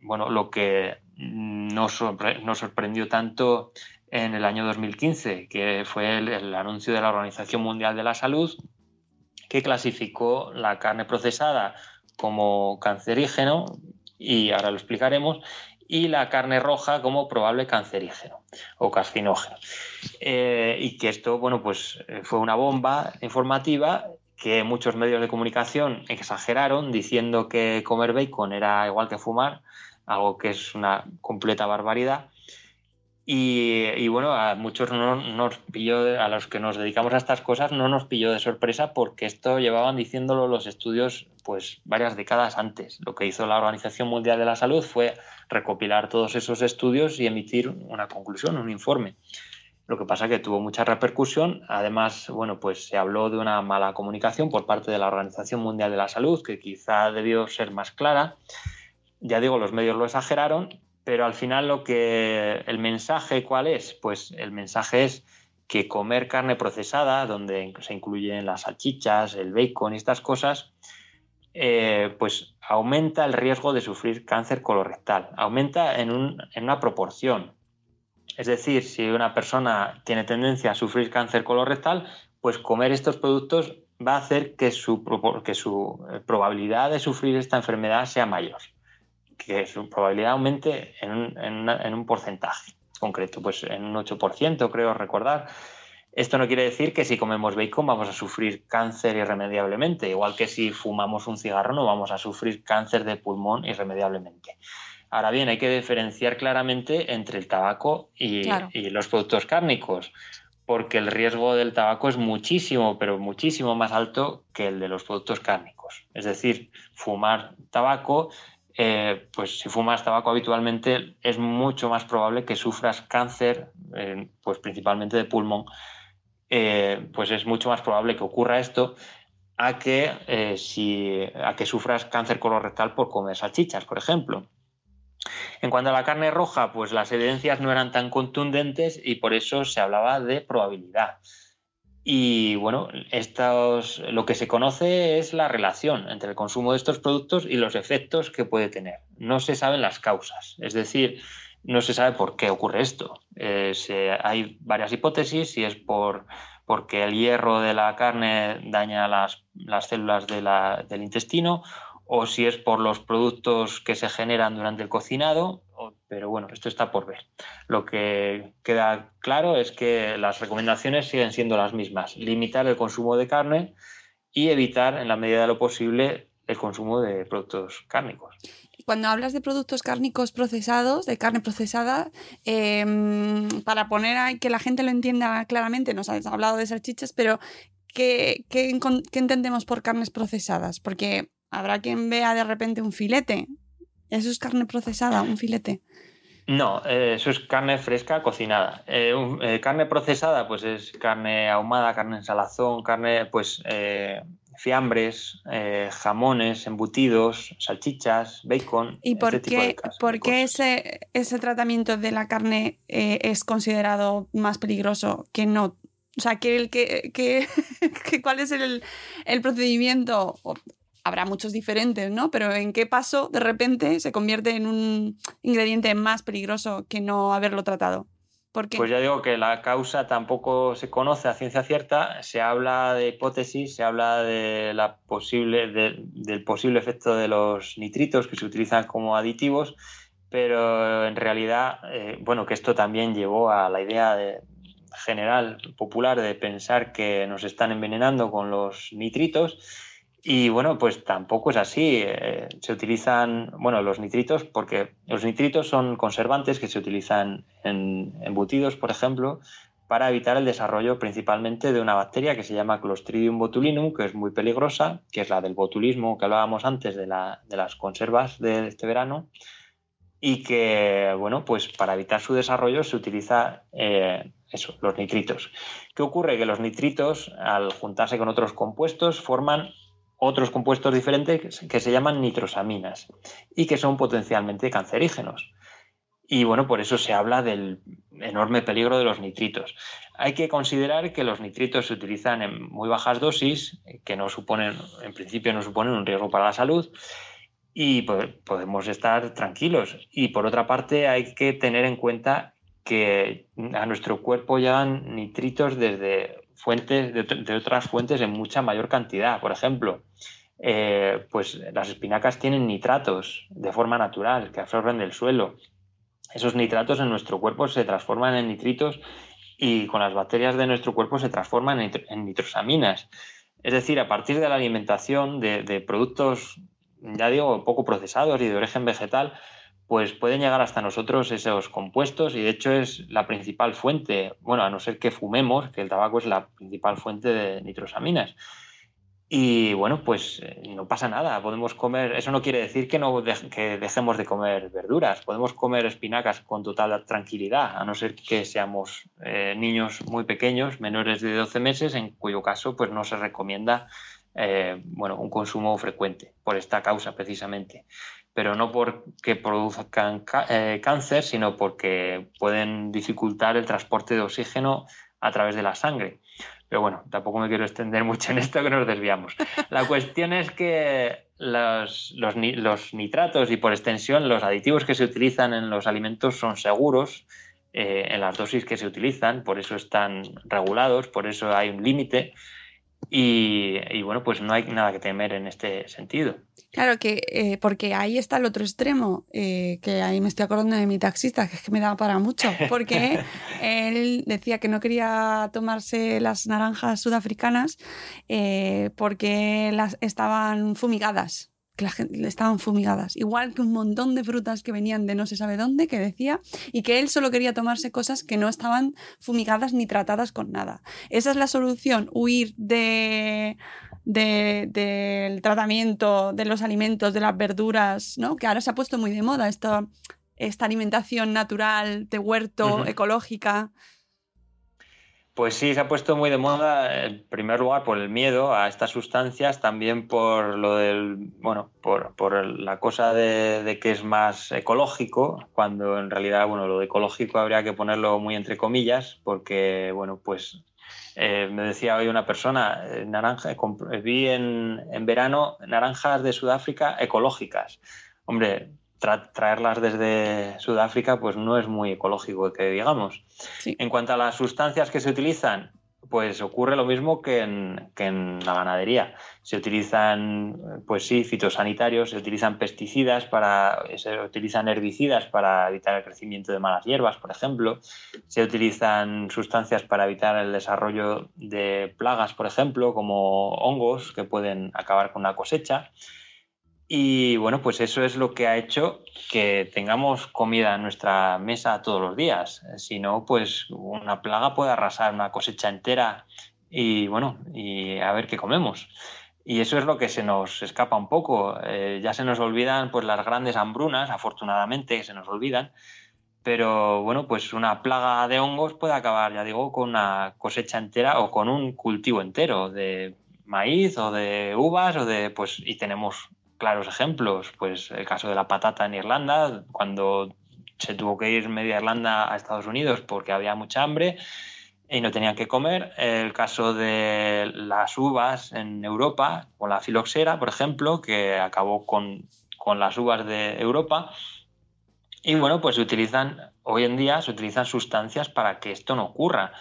bueno, lo que nos, sorpre nos sorprendió tanto en el año 2015, que fue el anuncio de la Organización Mundial de la Salud, que clasificó la carne procesada como cancerígeno, y ahora lo explicaremos, y la carne roja como probable cancerígeno o carcinógeno. Eh, y que esto, bueno, pues eh, fue una bomba informativa que muchos medios de comunicación exageraron diciendo que comer bacon era igual que fumar, algo que es una completa barbaridad. Y, bueno, a muchos no nos pilló, a los que nos dedicamos a estas cosas, no nos pilló de sorpresa porque esto llevaban diciéndolo los estudios pues varias décadas antes. Lo que hizo la Organización Mundial de la Salud fue recopilar todos esos estudios y emitir una conclusión, un informe. Lo que pasa que tuvo mucha repercusión. Además, bueno, pues se habló de una mala comunicación por parte de la Organización Mundial de la Salud, que quizá debió ser más clara. Ya digo, los medios lo exageraron, pero al final lo que el mensaje cuál es? Pues el mensaje es que comer carne procesada, donde se incluyen las salchichas, el bacon y estas cosas, eh, pues aumenta el riesgo de sufrir cáncer colorectal. Aumenta en, una proporción. Es decir, si una persona tiene tendencia a sufrir cáncer colorectal, pues comer estos productos va a hacer que su, que su eh, probabilidad de sufrir esta enfermedad sea mayor, que su probabilidad aumente en un, en un porcentaje concreto, pues en un 8% creo recordar. Esto no quiere decir que si comemos bacon vamos a sufrir cáncer irremediablemente, igual que si fumamos un cigarro no vamos a sufrir cáncer de pulmón irremediablemente. Ahora bien, hay que diferenciar claramente entre el tabaco y, los productos cárnicos, porque el riesgo del tabaco es muchísimo, pero muchísimo más alto que el de los productos cárnicos. Es decir, fumar tabaco eh, pues si fumas tabaco habitualmente es mucho más probable que sufras cáncer, pues principalmente de pulmón, eh, pues es mucho más probable que ocurra esto a que, eh, si, a que sufras cáncer colorectal por comer salchichas, por ejemplo. En cuanto a la carne roja, pues las evidencias no eran tan contundentes y por eso se hablaba de probabilidad. Y bueno, estos, lo que se conoce es la relación entre el consumo de estos productos y los efectos que puede tener. No se saben las causas. Es decir, no se sabe por qué ocurre esto. Eh, hay varias hipótesis, si es por, porque el hierro de la carne daña las, células del intestino o si es por los productos que se generan durante el cocinado, pero bueno, esto está por ver. Lo que queda claro es que las recomendaciones siguen siendo las mismas, limitar el consumo de carne y evitar en la medida de lo posible el consumo de productos cárnicos cuando hablas de productos cárnicos procesados, de carne procesada, em, para poner a que la gente lo entienda claramente, nos has hablado de salchichas, pero ¿qué, entendemos por carnes procesadas? Porque habrá quien vea de repente un filete. ¿Eso es carne procesada, un filete? No, eh, eso es carne fresca cocinada. Eh, eh, carne procesada, pues es carne ahumada, carne en salazón, carne, pues fiambres, jamones, embutidos, salchichas, bacon. ¿Y por qué, ¿por qué ese, ese tratamiento de la carne es considerado más peligroso que no? O sea, que, que, [laughs] que, ¿cuál es el, el procedimiento? Habrá muchos diferentes, ¿no? Pero ¿en qué paso de repente se convierte en un ingrediente más peligroso que no haberlo tratado? Pues ya digo que la causa tampoco se conoce a ciencia cierta, se habla de hipótesis, se habla de la posible, del posible efecto de los nitritos que se utilizan como aditivos, pero en realidad, eh, bueno, que esto también llevó a la idea general, popular, de pensar que nos están envenenando con los nitritos y bueno, pues tampoco es así. Eh, se utilizan, bueno, los nitritos, porque los nitritos son conservantes que se utilizan en embutidos, por ejemplo, para evitar el desarrollo principalmente de una bacteria que se llama Clostridium botulinum, que es muy peligrosa, que es la del botulismo que hablábamos antes de, las conservas de este verano, y que, bueno, pues para evitar su desarrollo se utiliza eh, eso, los nitritos. ¿Qué ocurre? Que los nitritos, al juntarse con otros compuestos, forman otros compuestos diferentes que se llaman nitrosaminas y que son potencialmente cancerígenos. Y bueno, por eso se habla del enorme peligro de los nitritos. Hay que considerar que los nitritos se utilizan en muy bajas dosis, que no suponen, en principio no suponen un riesgo para la salud, y podemos estar tranquilos. Y por otra parte, hay que tener en cuenta que a nuestro cuerpo llegan nitritos desde fuentes, de, otras fuentes en mucha mayor cantidad. Por ejemplo, eh, pues las espinacas tienen nitratos de forma natural que absorben del suelo. esos nitratos en nuestro cuerpo se transforman en nitritos y con las bacterias de nuestro cuerpo se transforman en, nitrosaminas. Es decir, a partir de la alimentación de, productos, ya digo, poco procesados y de origen vegetal, pues pueden llegar hasta nosotros esos compuestos y de hecho es la principal fuente, bueno, a no ser que fumemos, que el tabaco es la principal fuente de nitrosaminas. Y bueno, pues eh, no pasa nada, podemos comer, eso no quiere decir que, no que dejemos de comer verduras, podemos comer espinacas con total tranquilidad, a no ser que seamos eh, niños muy pequeños, menores de 12 meses, en cuyo caso pues no se recomienda eh, bueno, un consumo frecuente, por esta causa precisamente. Pero no porque produzcan cáncer, sino porque pueden dificultar el transporte de oxígeno a través de la sangre. Pero bueno, tampoco me quiero extender [laughs] mucho en esto que nos desviamos. La cuestión es que los, nitratos y por extensión los aditivos que se utilizan en los alimentos son seguros eh, en las dosis que se utilizan, por eso están regulados, por eso hay un límite y, bueno, pues no hay nada que temer en este sentido. Claro que, eh, porque ahí está el otro extremo, eh, que ahí me estoy acordando de mi taxista, que es que me daba para mucho, porque [laughs] él decía que no quería tomarse las naranjas sudafricanas eh, porque las estaban fumigadas que la gente, estaban fumigadas, igual que un montón de frutas que venían de no se sabe dónde, que decía, y que él solo quería tomarse cosas que no estaban fumigadas ni tratadas con nada. Esa es la solución, huir de, del tratamiento de los alimentos, de las verduras, ¿no? que ahora se ha puesto muy de moda esta, esta alimentación natural, de huerto, ecológica. Pues sí, se ha puesto muy de moda, en primer lugar, por el miedo a estas sustancias, también por lo del, bueno, por, por la cosa de, que es más ecológico, cuando en realidad, bueno, lo de ecológico habría que ponerlo muy entre comillas, porque, bueno, pues eh, me decía hoy una persona, eh, naranja, vi en, en verano naranjas de Sudáfrica ecológicas. Hombre, traerlas desde Sudáfrica pues no es muy ecológico que digamos. En cuanto a las sustancias que se utilizan, pues ocurre lo mismo que en, que en, la ganadería. Se utilizan, pues sí, fitosanitarios, se utilizan pesticidas, para, se utilizan herbicidas para evitar el crecimiento de malas hierbas, por ejemplo. Se utilizan sustancias para evitar el desarrollo de plagas, por ejemplo, como hongos que pueden acabar con la cosecha. Y bueno, pues eso es lo que ha hecho que tengamos comida en nuestra mesa todos los días. Si no, pues una plaga puede arrasar una cosecha entera y bueno, y a ver qué comemos. Y eso es lo que se nos escapa un poco. Eh, ya se nos olvidan pues las grandes hambrunas, afortunadamente se nos olvidan. Pero bueno, pues una plaga de hongos puede acabar, ya digo, con una cosecha entera o con un cultivo entero de maíz o de uvas o de pues y tenemos claros ejemplos, pues el caso de la patata en Irlanda, cuando se tuvo que ir media Irlanda a Estados Unidos porque había mucha hambre y no tenían que comer. El caso de las uvas en Europa, con la filoxera, por ejemplo, que acabó con, con las uvas de Europa. Y bueno, pues se utilizan, hoy en día se utilizan sustancias para que esto no ocurra.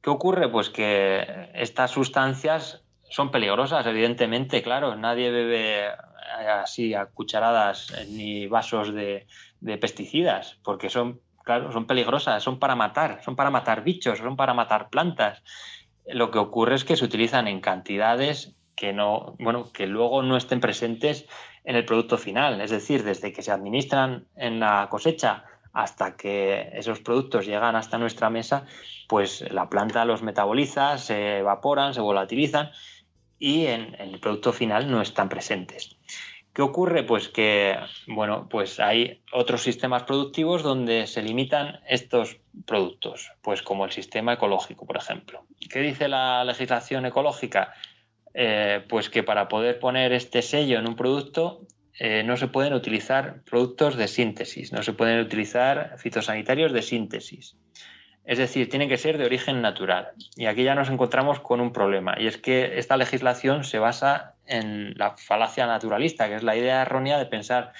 ¿Qué ocurre? Pues que estas sustancias son peligrosas, evidentemente, claro, nadie bebe así a cucharadas ni vasos de, pesticidas, porque son, claro, son peligrosas, son para matar, son para matar bichos, son para matar plantas. Lo que ocurre es que se utilizan en cantidades que no, bueno, que luego no estén presentes en el producto final, es decir, desde que se administran en la cosecha hasta que esos productos llegan hasta nuestra mesa, pues la planta los metaboliza, se evaporan, se volatilizan y en, el producto final no están presentes. ¿Qué ocurre? Pues que, bueno, pues hay otros sistemas productivos donde se limitan estos productos, pues como el sistema ecológico, por ejemplo. ¿Qué dice la legislación ecológica? Eh, pues que para poder poner este sello en un producto eh, no se pueden utilizar productos de síntesis, no se pueden utilizar fitosanitarios de síntesis. Es decir, tienen que ser de origen natural. Y aquí ya nos encontramos con un problema, y es que esta legislación se basa en la falacia naturalista, que es la idea errónea de pensar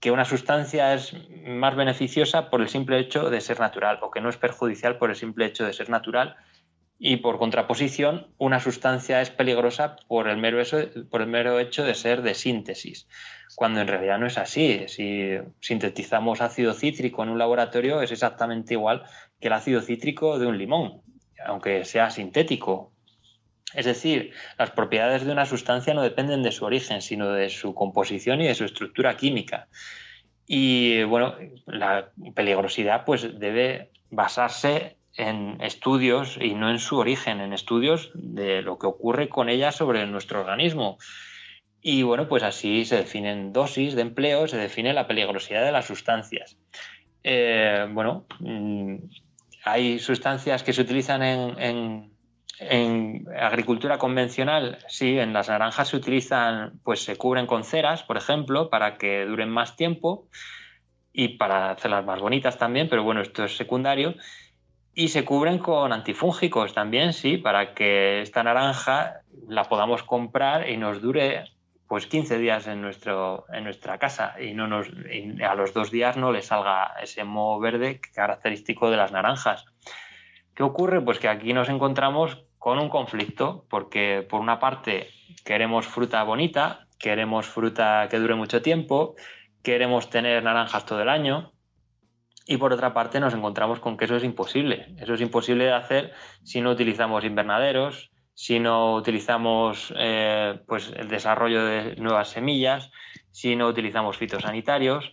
que una sustancia es más beneficiosa por el simple hecho de ser natural o que no es perjudicial por el simple hecho de ser natural y por contraposición, una sustancia es peligrosa por el mero, por el mero hecho de ser de síntesis, cuando en realidad no es así. Si sintetizamos ácido cítrico en un laboratorio es exactamente igual que el ácido cítrico de un limón, aunque sea sintético. Es decir, las propiedades de una sustancia no dependen de su origen, sino de su composición y de su estructura química. Y bueno, la peligrosidad pues debe basarse en estudios y no en su origen, en estudios de lo que ocurre con ella sobre nuestro organismo. Y bueno, pues así se definen dosis de empleo, se define la peligrosidad de las sustancias. Eh, bueno, mm, hay sustancias que se utilizan en, en, agricultura convencional, sí, en las naranjas se utilizan, pues se cubren con ceras, por ejemplo, para que duren más tiempo y para hacerlas más bonitas también, pero bueno, esto es secundario. Y se cubren con antifúngicos también, sí, para que esta naranja la podamos comprar y nos dure pues 15 días en, nuestro, en nuestra casa y, no nos, a los dos días no le salga ese moho verde característico de las naranjas. ¿Qué ocurre? Pues que aquí nos encontramos con un conflicto, porque por una parte queremos fruta bonita, queremos fruta que dure mucho tiempo, queremos tener naranjas todo el año, y por otra parte nos encontramos con que eso es imposible. Eso es imposible de hacer si no utilizamos invernaderos, si no utilizamos eh, pues el desarrollo de nuevas semillas, si no utilizamos fitosanitarios,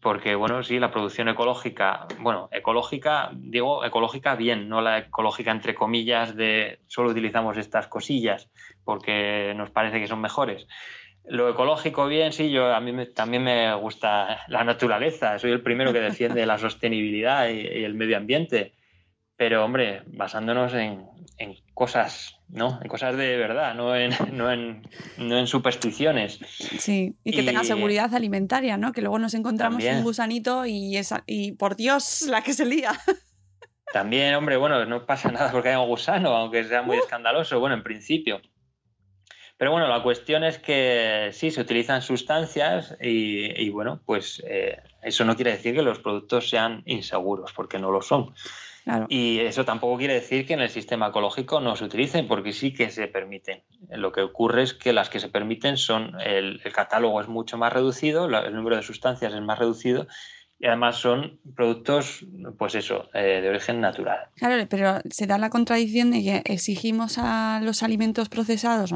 porque bueno, sí, la producción ecológica, bueno, ecológica, digo ecológica bien, no la ecológica entre comillas de solo utilizamos estas cosillas porque nos parece que son mejores. Lo ecológico bien, sí, yo a mí también me gusta la naturaleza, soy el primero que defiende la sostenibilidad y, el medio ambiente, pero hombre, basándonos en, cosas, ¿no? En cosas de verdad, no en, [laughs] no en, supersticiones. Sí, y que tenga seguridad alimentaria, ¿no? Que luego nos encontramos un gusanito y, esa, y por Dios, la que se lía. [laughs] También, hombre, bueno, no pasa nada porque haya un gusano, aunque sea muy uh. escandaloso, bueno, en principio. Pero bueno, la cuestión es que sí, se utilizan sustancias y, bueno, pues eh, eso no quiere decir que los productos sean inseguros, porque no lo son. Y eso tampoco quiere decir que en el sistema ecológico no se utilicen, porque sí que se permiten. Lo que ocurre es que las que se permiten son, el, el catálogo es mucho más reducido, el número de sustancias es más reducido y además son productos, pues eso, eh, de origen natural. Claro, pero se da la contradicción de que exigimos a los alimentos procesados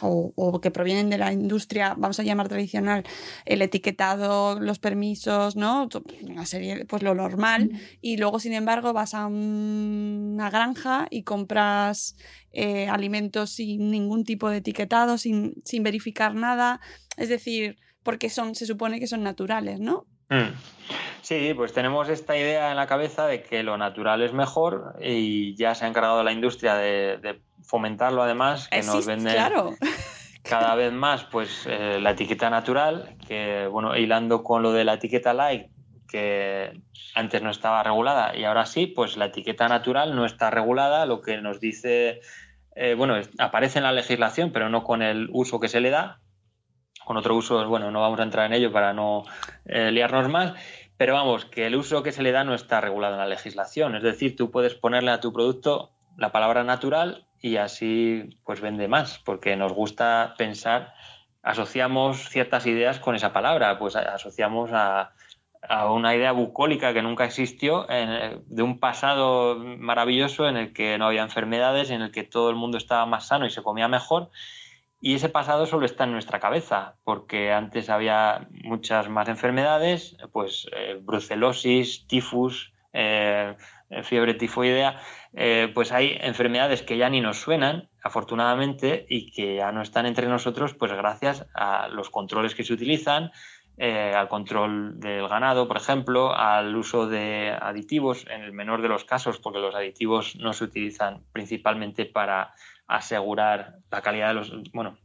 o, que provienen de la industria, vamos a llamar tradicional, el etiquetado, los permisos, ¿no? Una serie, pues lo normal, y luego, sin embargo, vas a una granja y compras eh, alimentos sin ningún tipo de etiquetado, sin, sin verificar nada, es decir, porque son, se supone que son naturales, ¿no? Mm. Sí, pues tenemos esta idea en la cabeza de que lo natural es mejor y ya se ha encargado la industria de, fomentarlo además, que nos vende [laughs] cada vez más pues eh, la etiqueta natural, que bueno, hilando con lo de la etiqueta light, que antes no estaba regulada y ahora sí, pues la etiqueta natural no está regulada, lo que nos dice, eh, bueno, aparece en la legislación, pero no con el uso que se le da, con otro uso, bueno, no vamos a entrar en ello para no eh, liarnos más, pero vamos, que el uso que se le da no está regulado en la legislación. Es decir, tú puedes ponerle a tu producto la palabra natural y así pues vende más, porque nos gusta pensar, asociamos ciertas ideas con esa palabra, pues asociamos a, una idea bucólica que nunca existió, de un pasado maravilloso en el que no había enfermedades, en el que todo el mundo estaba más sano y se comía mejor y ese pasado solo está en nuestra cabeza, porque antes había muchas más enfermedades, pues eh, brucelosis, tifus, eh, fiebre tifoidea, eh, pues hay enfermedades que ya ni nos suenan, afortunadamente, y que ya no están entre nosotros, pues gracias a los controles que se utilizan, al control del ganado, por ejemplo, al uso de aditivos, en el menor de los casos, porque los aditivos no se utilizan principalmente para asegurar la calidad de los, bueno,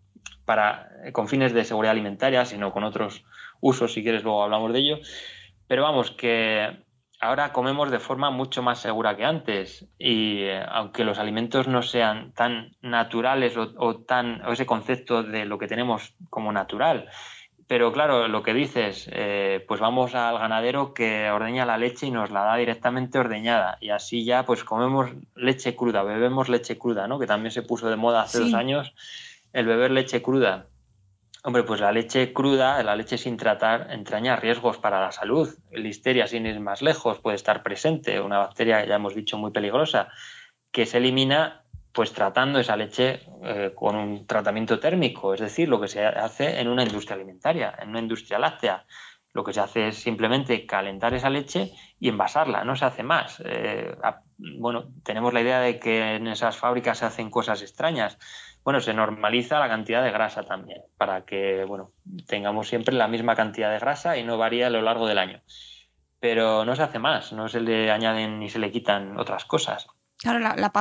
para, con fines de seguridad alimentaria, sino con otros usos, si quieres luego hablamos de ello. Pero vamos, que ahora comemos de forma mucho más segura que antes y eh, aunque los alimentos no sean tan naturales o, tan o ese concepto de lo que tenemos como natural pero claro, lo que dices, eh, pues vamos al ganadero que ordeña la leche y nos la da directamente ordeñada. Y así ya pues comemos leche cruda, bebemos leche cruda, ¿no? Que también se puso de moda hace dos años el beber leche cruda. Hombre, pues la leche cruda, la leche sin tratar, entraña riesgos para la salud. Listeria, sin ir más lejos, puede estar presente, una bacteria, ya hemos dicho, muy peligrosa, que se elimina pues tratando esa leche eh, con un tratamiento térmico, es decir, lo que se hace en una industria alimentaria, en una industria láctea. Lo que se hace es simplemente calentar esa leche y envasarla, no se hace más. Eh, bueno, tenemos la idea de que en esas fábricas se hacen cosas extrañas. Bueno, se normaliza la cantidad de grasa también, para que bueno, tengamos siempre la misma cantidad de grasa y no varíe a lo largo del año. Pero no se hace más, no se le añaden ni se le quitan otras cosas. Claro, la,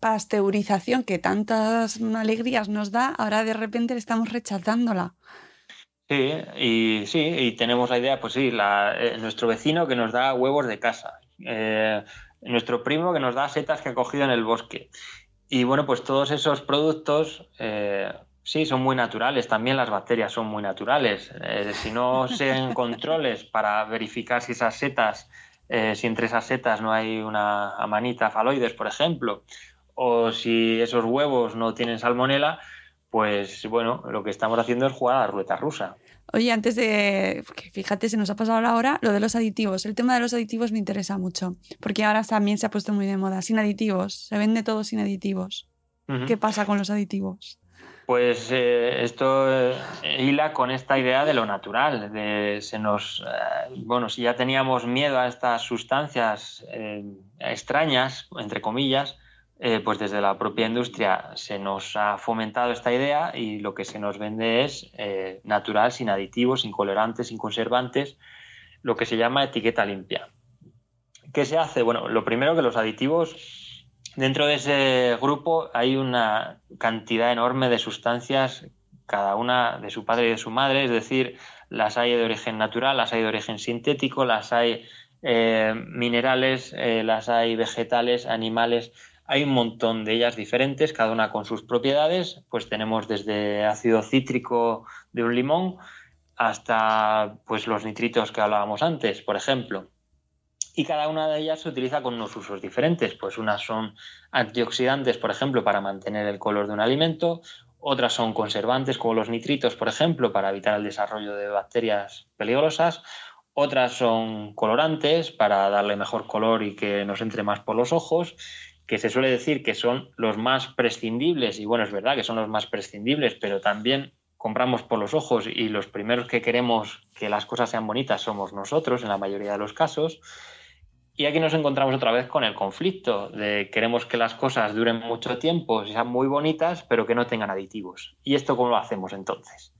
pasteurización que tantas alegrías nos da, ahora de repente le estamos rechazándola. Sí, y sí, y tenemos la idea, pues sí, eh, nuestro vecino que nos da huevos de casa, eh, nuestro primo que nos da setas que ha cogido en el bosque. Y bueno, pues todos esos productos, eh, sí, son muy naturales, también las bacterias son muy naturales. si no se controles para verificar si esas setas eh, si entre esas setas no hay una amanita faloides, por ejemplo, o si esos huevos no tienen salmonela, pues bueno, lo que estamos haciendo es jugar a la ruleta rusa. Oye, antes de, fíjate, se nos ha pasado la hora, lo de los aditivos. El tema de los aditivos me interesa mucho, porque ahora también se ha puesto muy de moda. Sin aditivos, se vende todo sin aditivos. ¿Qué pasa con los aditivos? Pues eh, esto eh, hila con esta idea de lo natural, de se nos, eh, bueno, si ya teníamos miedo a estas sustancias extrañas, entre comillas, pues desde la propia industria se nos ha fomentado esta idea y lo que se nos vende es natural, sin aditivos, sin colorantes, sin conservantes, lo que se llama etiqueta limpia. ¿Qué se hace? Bueno, lo primero que los aditivos Dentro de ese grupo hay una cantidad enorme de sustancias, cada una de su padre y de su madre, es decir, las hay de origen natural, las hay de origen sintético, las hay eh, minerales, eh, las hay vegetales, animales, hay un montón de ellas diferentes, cada una con sus propiedades, pues tenemos desde ácido cítrico de un limón hasta pues los nitritos que hablábamos antes, por ejemplo y cada una de ellas se utiliza con unos usos diferentes. Pues unas son antioxidantes, por ejemplo, para mantener el color de un alimento, otras son conservantes, como los nitritos, por ejemplo, para evitar el desarrollo de bacterias peligrosas, otras son colorantes para darle mejor color y que nos entre más por los ojos, que se suele decir que son los más prescindibles, y bueno, es verdad que son los más prescindibles, pero también compramos por los ojos y los primeros que queremos que las cosas sean bonitas somos nosotros en la mayoría de los casos. Y aquí nos encontramos otra vez con el conflicto de queremos que las cosas duren mucho tiempo, sean muy bonitas, pero que no tengan aditivos. ¿Y esto cómo lo hacemos entonces?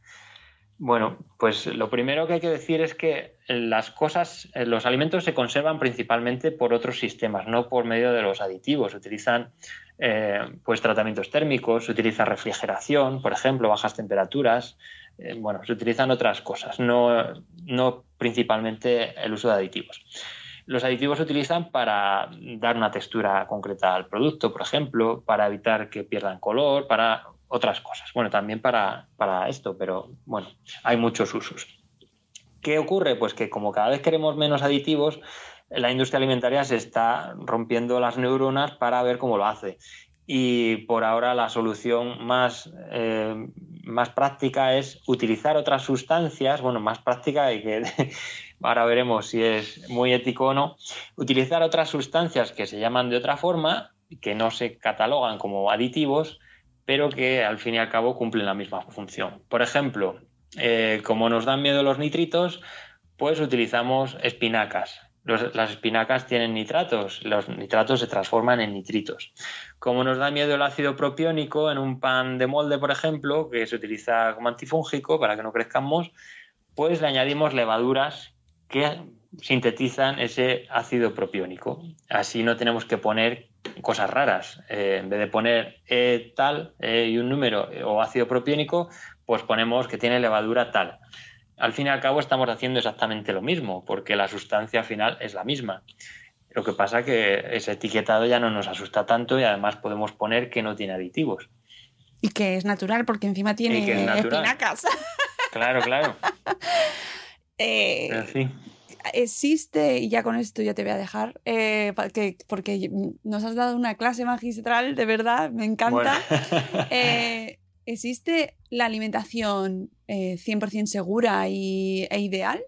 Bueno, pues lo primero que hay que decir es que las cosas, eh, los alimentos se conservan principalmente por otros sistemas, no por medio de los aditivos. Se utilizan eh, pues tratamientos térmicos, se utiliza refrigeración, por ejemplo, bajas temperaturas. Eh, bueno, se utilizan otras cosas, no, no principalmente el uso de aditivos. Los aditivos se utilizan para dar una textura concreta al producto, por ejemplo, para evitar que pierdan color, para otras cosas. Bueno, también para, esto, pero bueno, hay muchos usos. ¿Qué ocurre? Pues que como cada vez queremos menos aditivos, la industria alimentaria se está rompiendo las neuronas para ver cómo lo hace. Y por ahora la solución más, eh, más práctica es utilizar otras sustancias, bueno, más práctica y que [laughs] ahora veremos si es muy ético o no, utilizar otras sustancias que se llaman de otra forma, que no se catalogan como aditivos, pero que al fin y al cabo cumplen la misma función. Por ejemplo, eh, como nos dan miedo los nitritos, pues utilizamos espinacas. las espinacas tienen nitratos, los nitratos se transforman en nitritos. Como nos da miedo el ácido propiónico en un pan de molde, por ejemplo, que se utiliza como antifúngico para que no crezcamos, pues le añadimos levaduras que sintetizan ese ácido propiónico. Así no tenemos que poner cosas raras. Eh, en vez de poner E tal e y un número o ácido propiónico, pues ponemos que tiene levadura tal. Al fin y al cabo estamos haciendo exactamente lo mismo, porque la sustancia final es la misma. Lo que pasa es que ese etiquetado ya no nos asusta tanto y además podemos poner que no tiene aditivos. Y que es natural, porque encima tiene espinacas. Claro, claro. [laughs] Eh, sí. existe, y ya con esto ya te voy a dejar, eh, porque nos has dado una clase magistral, de verdad, me encanta. Bueno. [laughs] Eh, ¿Existe la alimentación eh, 100% segura y, e ideal?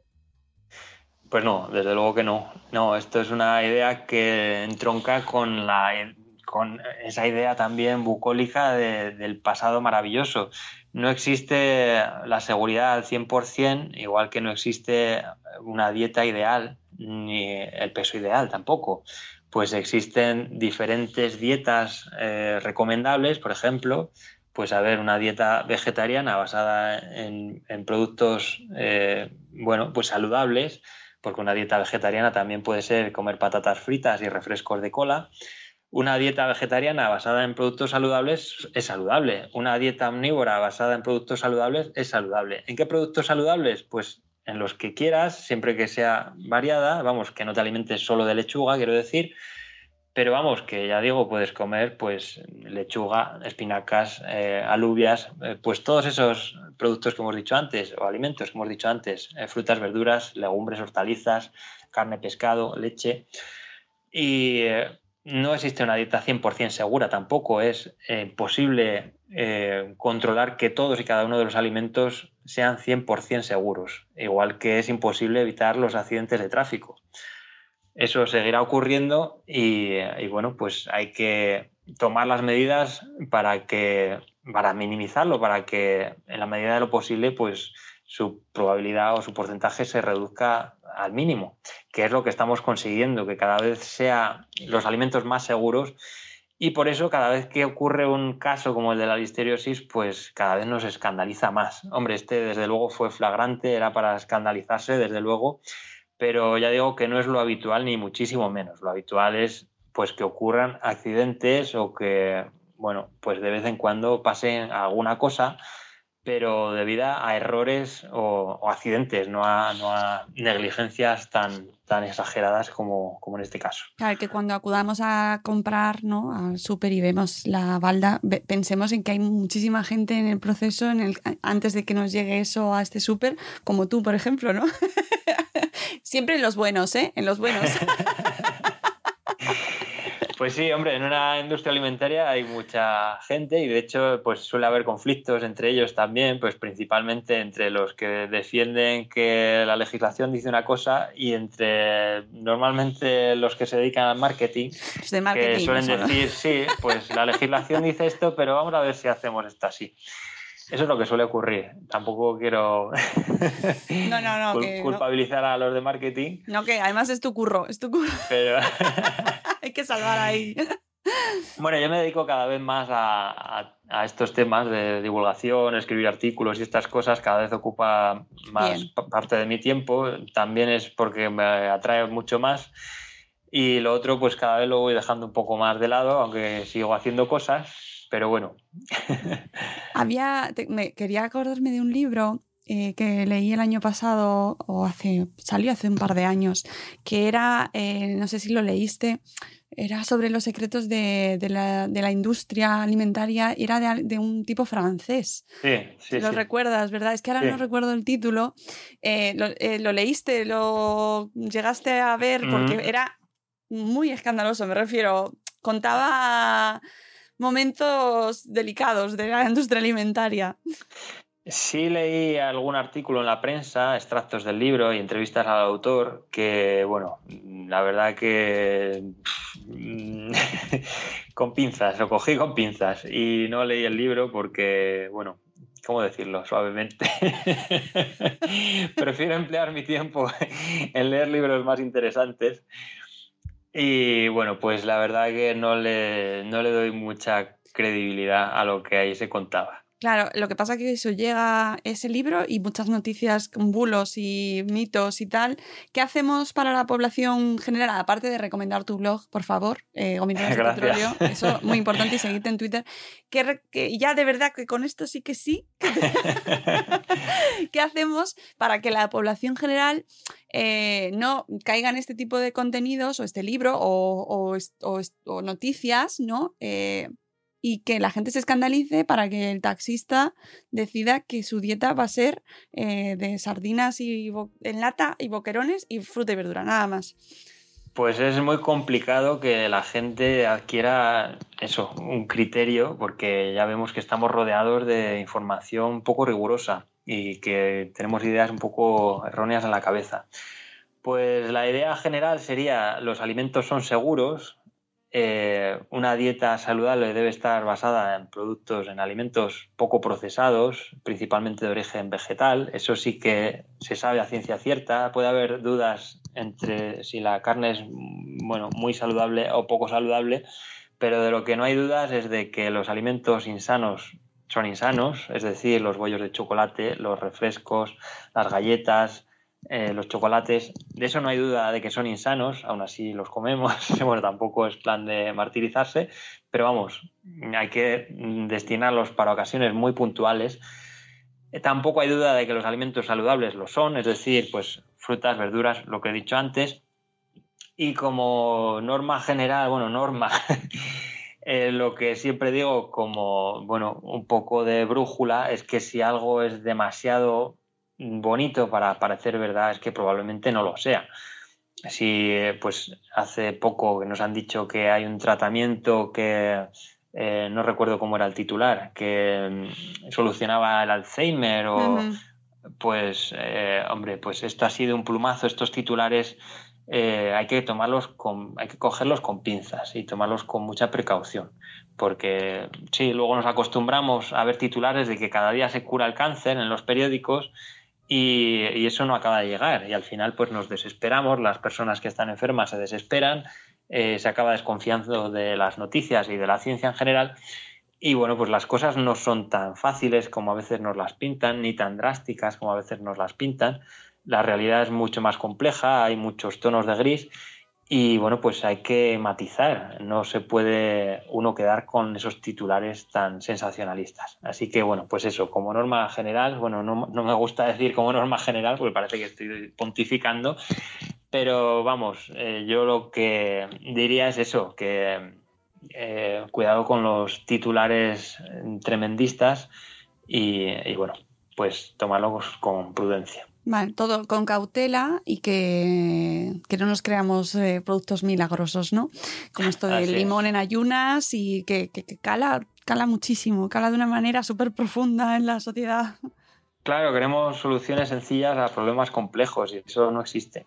Pues no, desde luego que no. No, esto es una idea que entronca con, la, con esa idea también bucólica de- del pasado maravilloso. No existe la seguridad al 100%, igual que no existe una dieta ideal ni el peso ideal tampoco. Pues existen diferentes dietas eh, recomendables, por ejemplo, pues a ver, una dieta vegetariana basada en, productos, eh, bueno, pues saludables, porque una dieta vegetariana también puede ser comer patatas fritas y refrescos de cola. Una dieta vegetariana basada en productos saludables es saludable. Una dieta omnívora basada en productos saludables es saludable. ¿En qué productos saludables? Pues en los que quieras, siempre que sea variada, vamos, que no te alimentes solo de lechuga, quiero decir, pero vamos, que ya digo, puedes comer pues lechuga, espinacas, eh, alubias, eh, pues todos esos productos que hemos dicho antes, o alimentos que hemos dicho antes, eh, frutas, verduras, legumbres, hortalizas, carne, pescado, leche. Y no existe una dieta 100% segura tampoco, es eh, posible eh, controlar que todos y cada uno de los alimentos sean 100% seguros, igual que es imposible evitar los accidentes de tráfico. Eso seguirá ocurriendo y, y, bueno, pues hay que tomar las medidas para que para minimizarlo, para que en la medida de lo posible, pues su probabilidad o su porcentaje se reduzca al mínimo, que es lo que estamos consiguiendo, que cada vez sean los alimentos más seguros y por eso cada vez que ocurre un caso como el de la listeriosis, pues cada vez nos escandaliza más. Hombre, este desde luego fue flagrante, era para escandalizarse, desde luego, pero ya digo que no es lo habitual ni muchísimo menos. Lo habitual es pues que ocurran accidentes o que, bueno, pues de vez en cuando pase alguna cosa, pero debido a errores o, o accidentes, no a, no a, negligencias tan, tan exageradas como, como en este caso. Claro, que cuando acudamos a comprar ¿no? al súper y vemos la balda, pensemos en que hay muchísima gente en el proceso en el, antes de que nos llegue eso a este súper, como tú, por ejemplo, ¿no? [laughs] Siempre en los buenos, ¿eh? En los buenos. [laughs] Pues sí, hombre, en una industria alimentaria hay mucha gente y de hecho pues suele haber conflictos entre ellos también, pues principalmente entre los que defienden que la legislación dice una cosa y entre normalmente los que se dedican al marketing, de marketing que suelen decir, sí, pues la legislación dice esto, pero vamos a ver si hacemos esto así. Eso es lo que suele ocurrir. Tampoco quiero [laughs] no, no, no, cul que culpabilizar no. a los de marketing. No, que además es tu curro, es tu curro. Pero [laughs] hay que salvar ahí. [laughs] Bueno, yo me dedico cada vez más a, a, a, estos temas de divulgación, escribir artículos y estas cosas. Cada vez ocupa más parte de mi tiempo. También es porque me atrae mucho más. Y lo otro, pues cada vez lo voy dejando un poco más de lado, aunque sigo haciendo cosas pero bueno. [laughs] Había, te, me, quería acordarme de un libro eh, que leí el año pasado, o hace, salió hace un par de años, que era, eh, no sé si lo leíste, era sobre los secretos de, de, la, de la, industria alimentaria, era de, de, un tipo francés. Sí, sí. Lo sí. recuerdas, ¿verdad? Es que ahora sí. no recuerdo el título. Eh, lo, lo, leíste, lo llegaste a ver, porque mm. era muy escandaloso, me refiero. Contaba momentos delicados de la industria alimentaria. Sí leí algún artículo en la prensa, extractos del libro y entrevistas al autor, que, bueno, la verdad que [laughs] con pinzas, lo cogí con pinzas y no leí el libro porque, bueno, ¿cómo decirlo? Suavemente. [laughs] Prefiero emplear mi tiempo en leer libros más interesantes. Y bueno, pues la verdad que no le, no le doy mucha credibilidad a lo que ahí se contaba. Claro, lo que pasa es que eso llega ese libro y muchas noticias con bulos y mitos y tal. ¿Qué hacemos para la población general? Aparte de recomendar tu blog, por favor, eh, [laughs] de Petróleo, eso muy importante y [laughs] seguirte en Twitter. Que, que, ya de verdad que con esto sí que sí. [laughs] ¿Qué hacemos para que la población general eh, no caiga en este tipo de contenidos o este libro o, o, o, o noticias, ¿no? Eh, y que la gente se escandalice para que el taxista decida que su dieta va a ser eh, de sardinas y en lata y boquerones y fruta y verdura, nada más. Pues es muy complicado que la gente adquiera eso, un criterio, porque ya vemos que estamos rodeados de información poco rigurosa y que tenemos ideas un poco erróneas en la cabeza. Pues la idea general sería los alimentos son seguros, eh, una dieta saludable debe estar basada en productos, en alimentos poco procesados, principalmente de origen vegetal. Eso sí que se sabe a ciencia cierta. Puede haber dudas entre si la carne es bueno, muy saludable o poco saludable, pero de lo que no hay dudas es de que los alimentos insanos son insanos, es decir, los bollos de chocolate, los refrescos, las galletas, eh, los chocolates, de eso no hay duda de que son insanos, aún así los comemos, [laughs] bueno, tampoco es plan de martirizarse, pero vamos, hay que destinarlos para ocasiones muy puntuales. Eh, tampoco hay duda de que los alimentos saludables lo son, es decir, pues frutas, verduras, lo que he dicho antes. Y como norma general, bueno, norma, [laughs] eh, lo que siempre digo como, bueno, un poco de brújula es que si algo es demasiado bonito para parecer verdad es que probablemente no lo sea. Si pues hace poco que nos han dicho que hay un tratamiento que eh, no recuerdo cómo era el titular, que mm, solucionaba el Alzheimer o pues eh, hombre, pues esto ha sido un plumazo, estos titulares eh, hay que tomarlos con, hay que cogerlos con pinzas y tomarlos con mucha precaución. Porque sí, luego nos acostumbramos a ver titulares de que cada día se cura el cáncer en los periódicos y, eso no acaba de llegar. Y al final pues nos desesperamos, las personas que están enfermas se desesperan, eh, se acaba desconfiando de las noticias y de la ciencia en general. Y bueno pues las cosas no son tan fáciles como a veces nos las pintan ni tan drásticas como a veces nos las pintan, la realidad es mucho más compleja, hay muchos tonos de gris y bueno, pues hay que matizar, no se puede uno quedar con esos titulares tan sensacionalistas. Así que bueno, pues eso, como norma general, bueno, no, me gusta decir como norma general porque parece que estoy pontificando, pero vamos, eh, yo lo que diría es eso, que eh, cuidado con los titulares tremendistas y, y bueno, pues tomarlos con prudencia. Vale, todo con cautela y que, no nos creamos eh, productos milagrosos, ¿no? Como esto del limón en ayunas y que, que, que, cala, cala muchísimo, cala de una manera súper profunda en la sociedad. Claro, queremos soluciones sencillas a problemas complejos y eso no existe.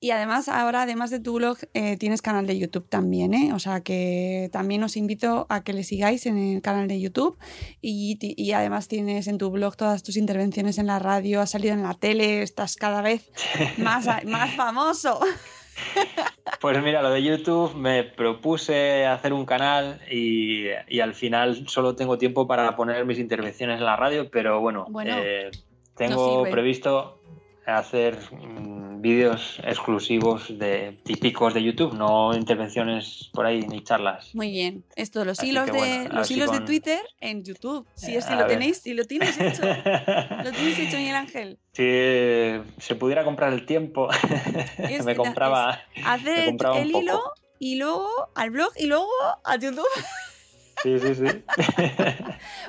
Y además, ahora, además de tu blog, eh, tienes canal de YouTube también, ¿eh? O sea que también os invito a que le sigáis en el canal de YouTube y, y además tienes en tu blog todas tus intervenciones en la radio, has salido en la tele, estás cada vez [laughs] más, más famoso. Pues mira, lo de YouTube me propuse hacer un canal y, al final solo tengo tiempo para poner mis intervenciones en la radio, pero bueno, eh, tengo previsto hacer mm, vídeos exclusivos de típicos de YouTube, no intervenciones por ahí ni charlas. Muy bien. Esto, los hilos de los hilos de Twitter en YouTube. [laughs] Si es que lo tenéis, si lo tienes hecho. [laughs] lo tienes hecho, Miguel Ángel. Si se pudiera comprar el tiempo, [laughs] me compraba. hacer el hilo y luego al blog y luego a YouTube. Sí, sí, sí.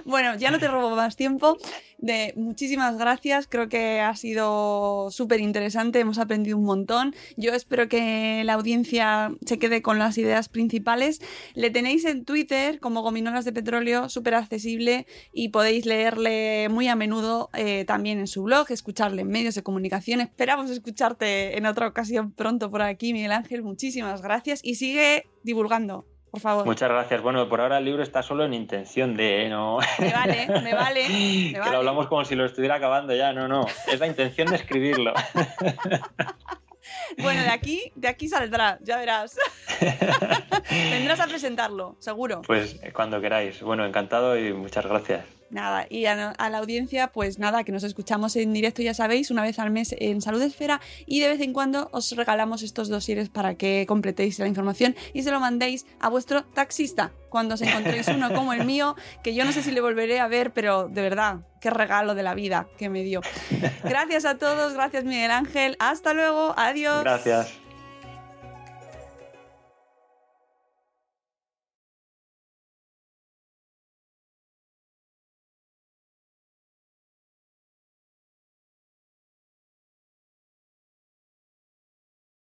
bueno, ya no te robo más tiempo. De, muchísimas gracias, creo que ha sido súper interesante, hemos aprendido un montón. Yo espero que la audiencia se quede con las ideas principales. Le tenéis en Twitter como Gominolas de Petróleo, súper accesible y podéis leerle muy a menudo eh, también en su blog, escucharle en medios de comunicación. Esperamos escucharte en otra ocasión pronto por aquí, Miguel Ángel. Muchísimas gracias y sigue divulgando por favor. Muchas gracias. Bueno, por ahora el libro está solo en intención de, ¿no? Me vale, me vale. [laughs] que lo hablamos como si lo estuviera acabando ya, no, no. Es la intención de escribirlo. [laughs] Bueno, de aquí, de aquí saldrá, ya verás. [laughs] Vendrás a presentarlo, seguro. Pues eh, cuando queráis. Bueno, encantado y muchas gracias. Nada, y a, la audiencia, pues nada, que nos escuchamos en directo, ya sabéis, una vez al mes en Salud Esfera y de vez en cuando os regalamos estos dosieres para que completéis la información y se lo mandéis a vuestro taxista cuando os encontréis uno [laughs] como el mío, que yo no sé si le volveré a ver, pero de verdad, qué regalo de la vida que me dio. [laughs] Gracias a todos, gracias Miguel Ángel, hasta luego, adiós. Gracias.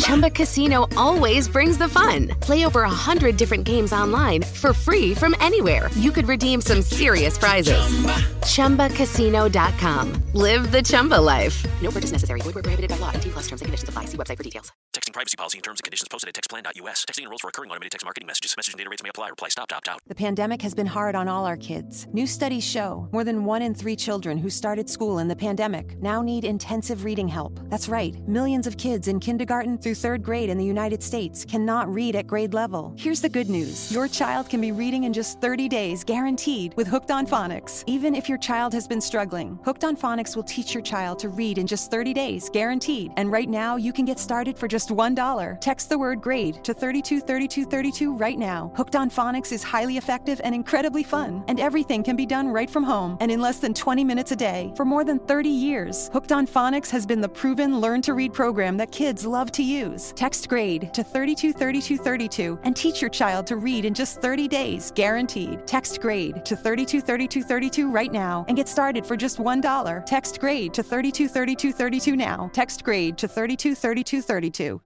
Chumba Casino always brings the fun. Play over a hundred different games online for free from anywhere. You could redeem some serious prizes. Chumba. ChumbaCasino.com. Live the Chumba life. No purchase necessary. Void where prohibited by law. T plus terms and conditions apply. See website for details. Texting privacy policy and terms and conditions posted at textplan.us. Texting enrolls for recurring automated text marketing messages. Message and data rates may apply. Reply stop to opt out. The pandemic has been hard on all our kids. New studies show more than one in three children who started school in the pandemic now need intensive reading help. That's right, millions of kids in kindergarten through third grade in the United States cannot read at grade level. Here's the good news your child can be reading in just 30 days, guaranteed, with Hooked on Phonics. Even if your child has been struggling, Hooked on Phonics will teach your child to read in just 30 days, guaranteed. And right now, you can get started for just $1. Text the word grade to 323232 right now. Hooked on Phonics is highly effective and incredibly fun, and everything can be done right from home and in less than 20 minutes a day. For more than 30 years, Hooked on Phonics has been the proven learn to read program that kids love to use. Text grade to 323232 and teach your child to read in just 30 days, guaranteed. Text grade to 323232 right now and get started for just $1. Text grade to 323232 now. Text grade to 323232.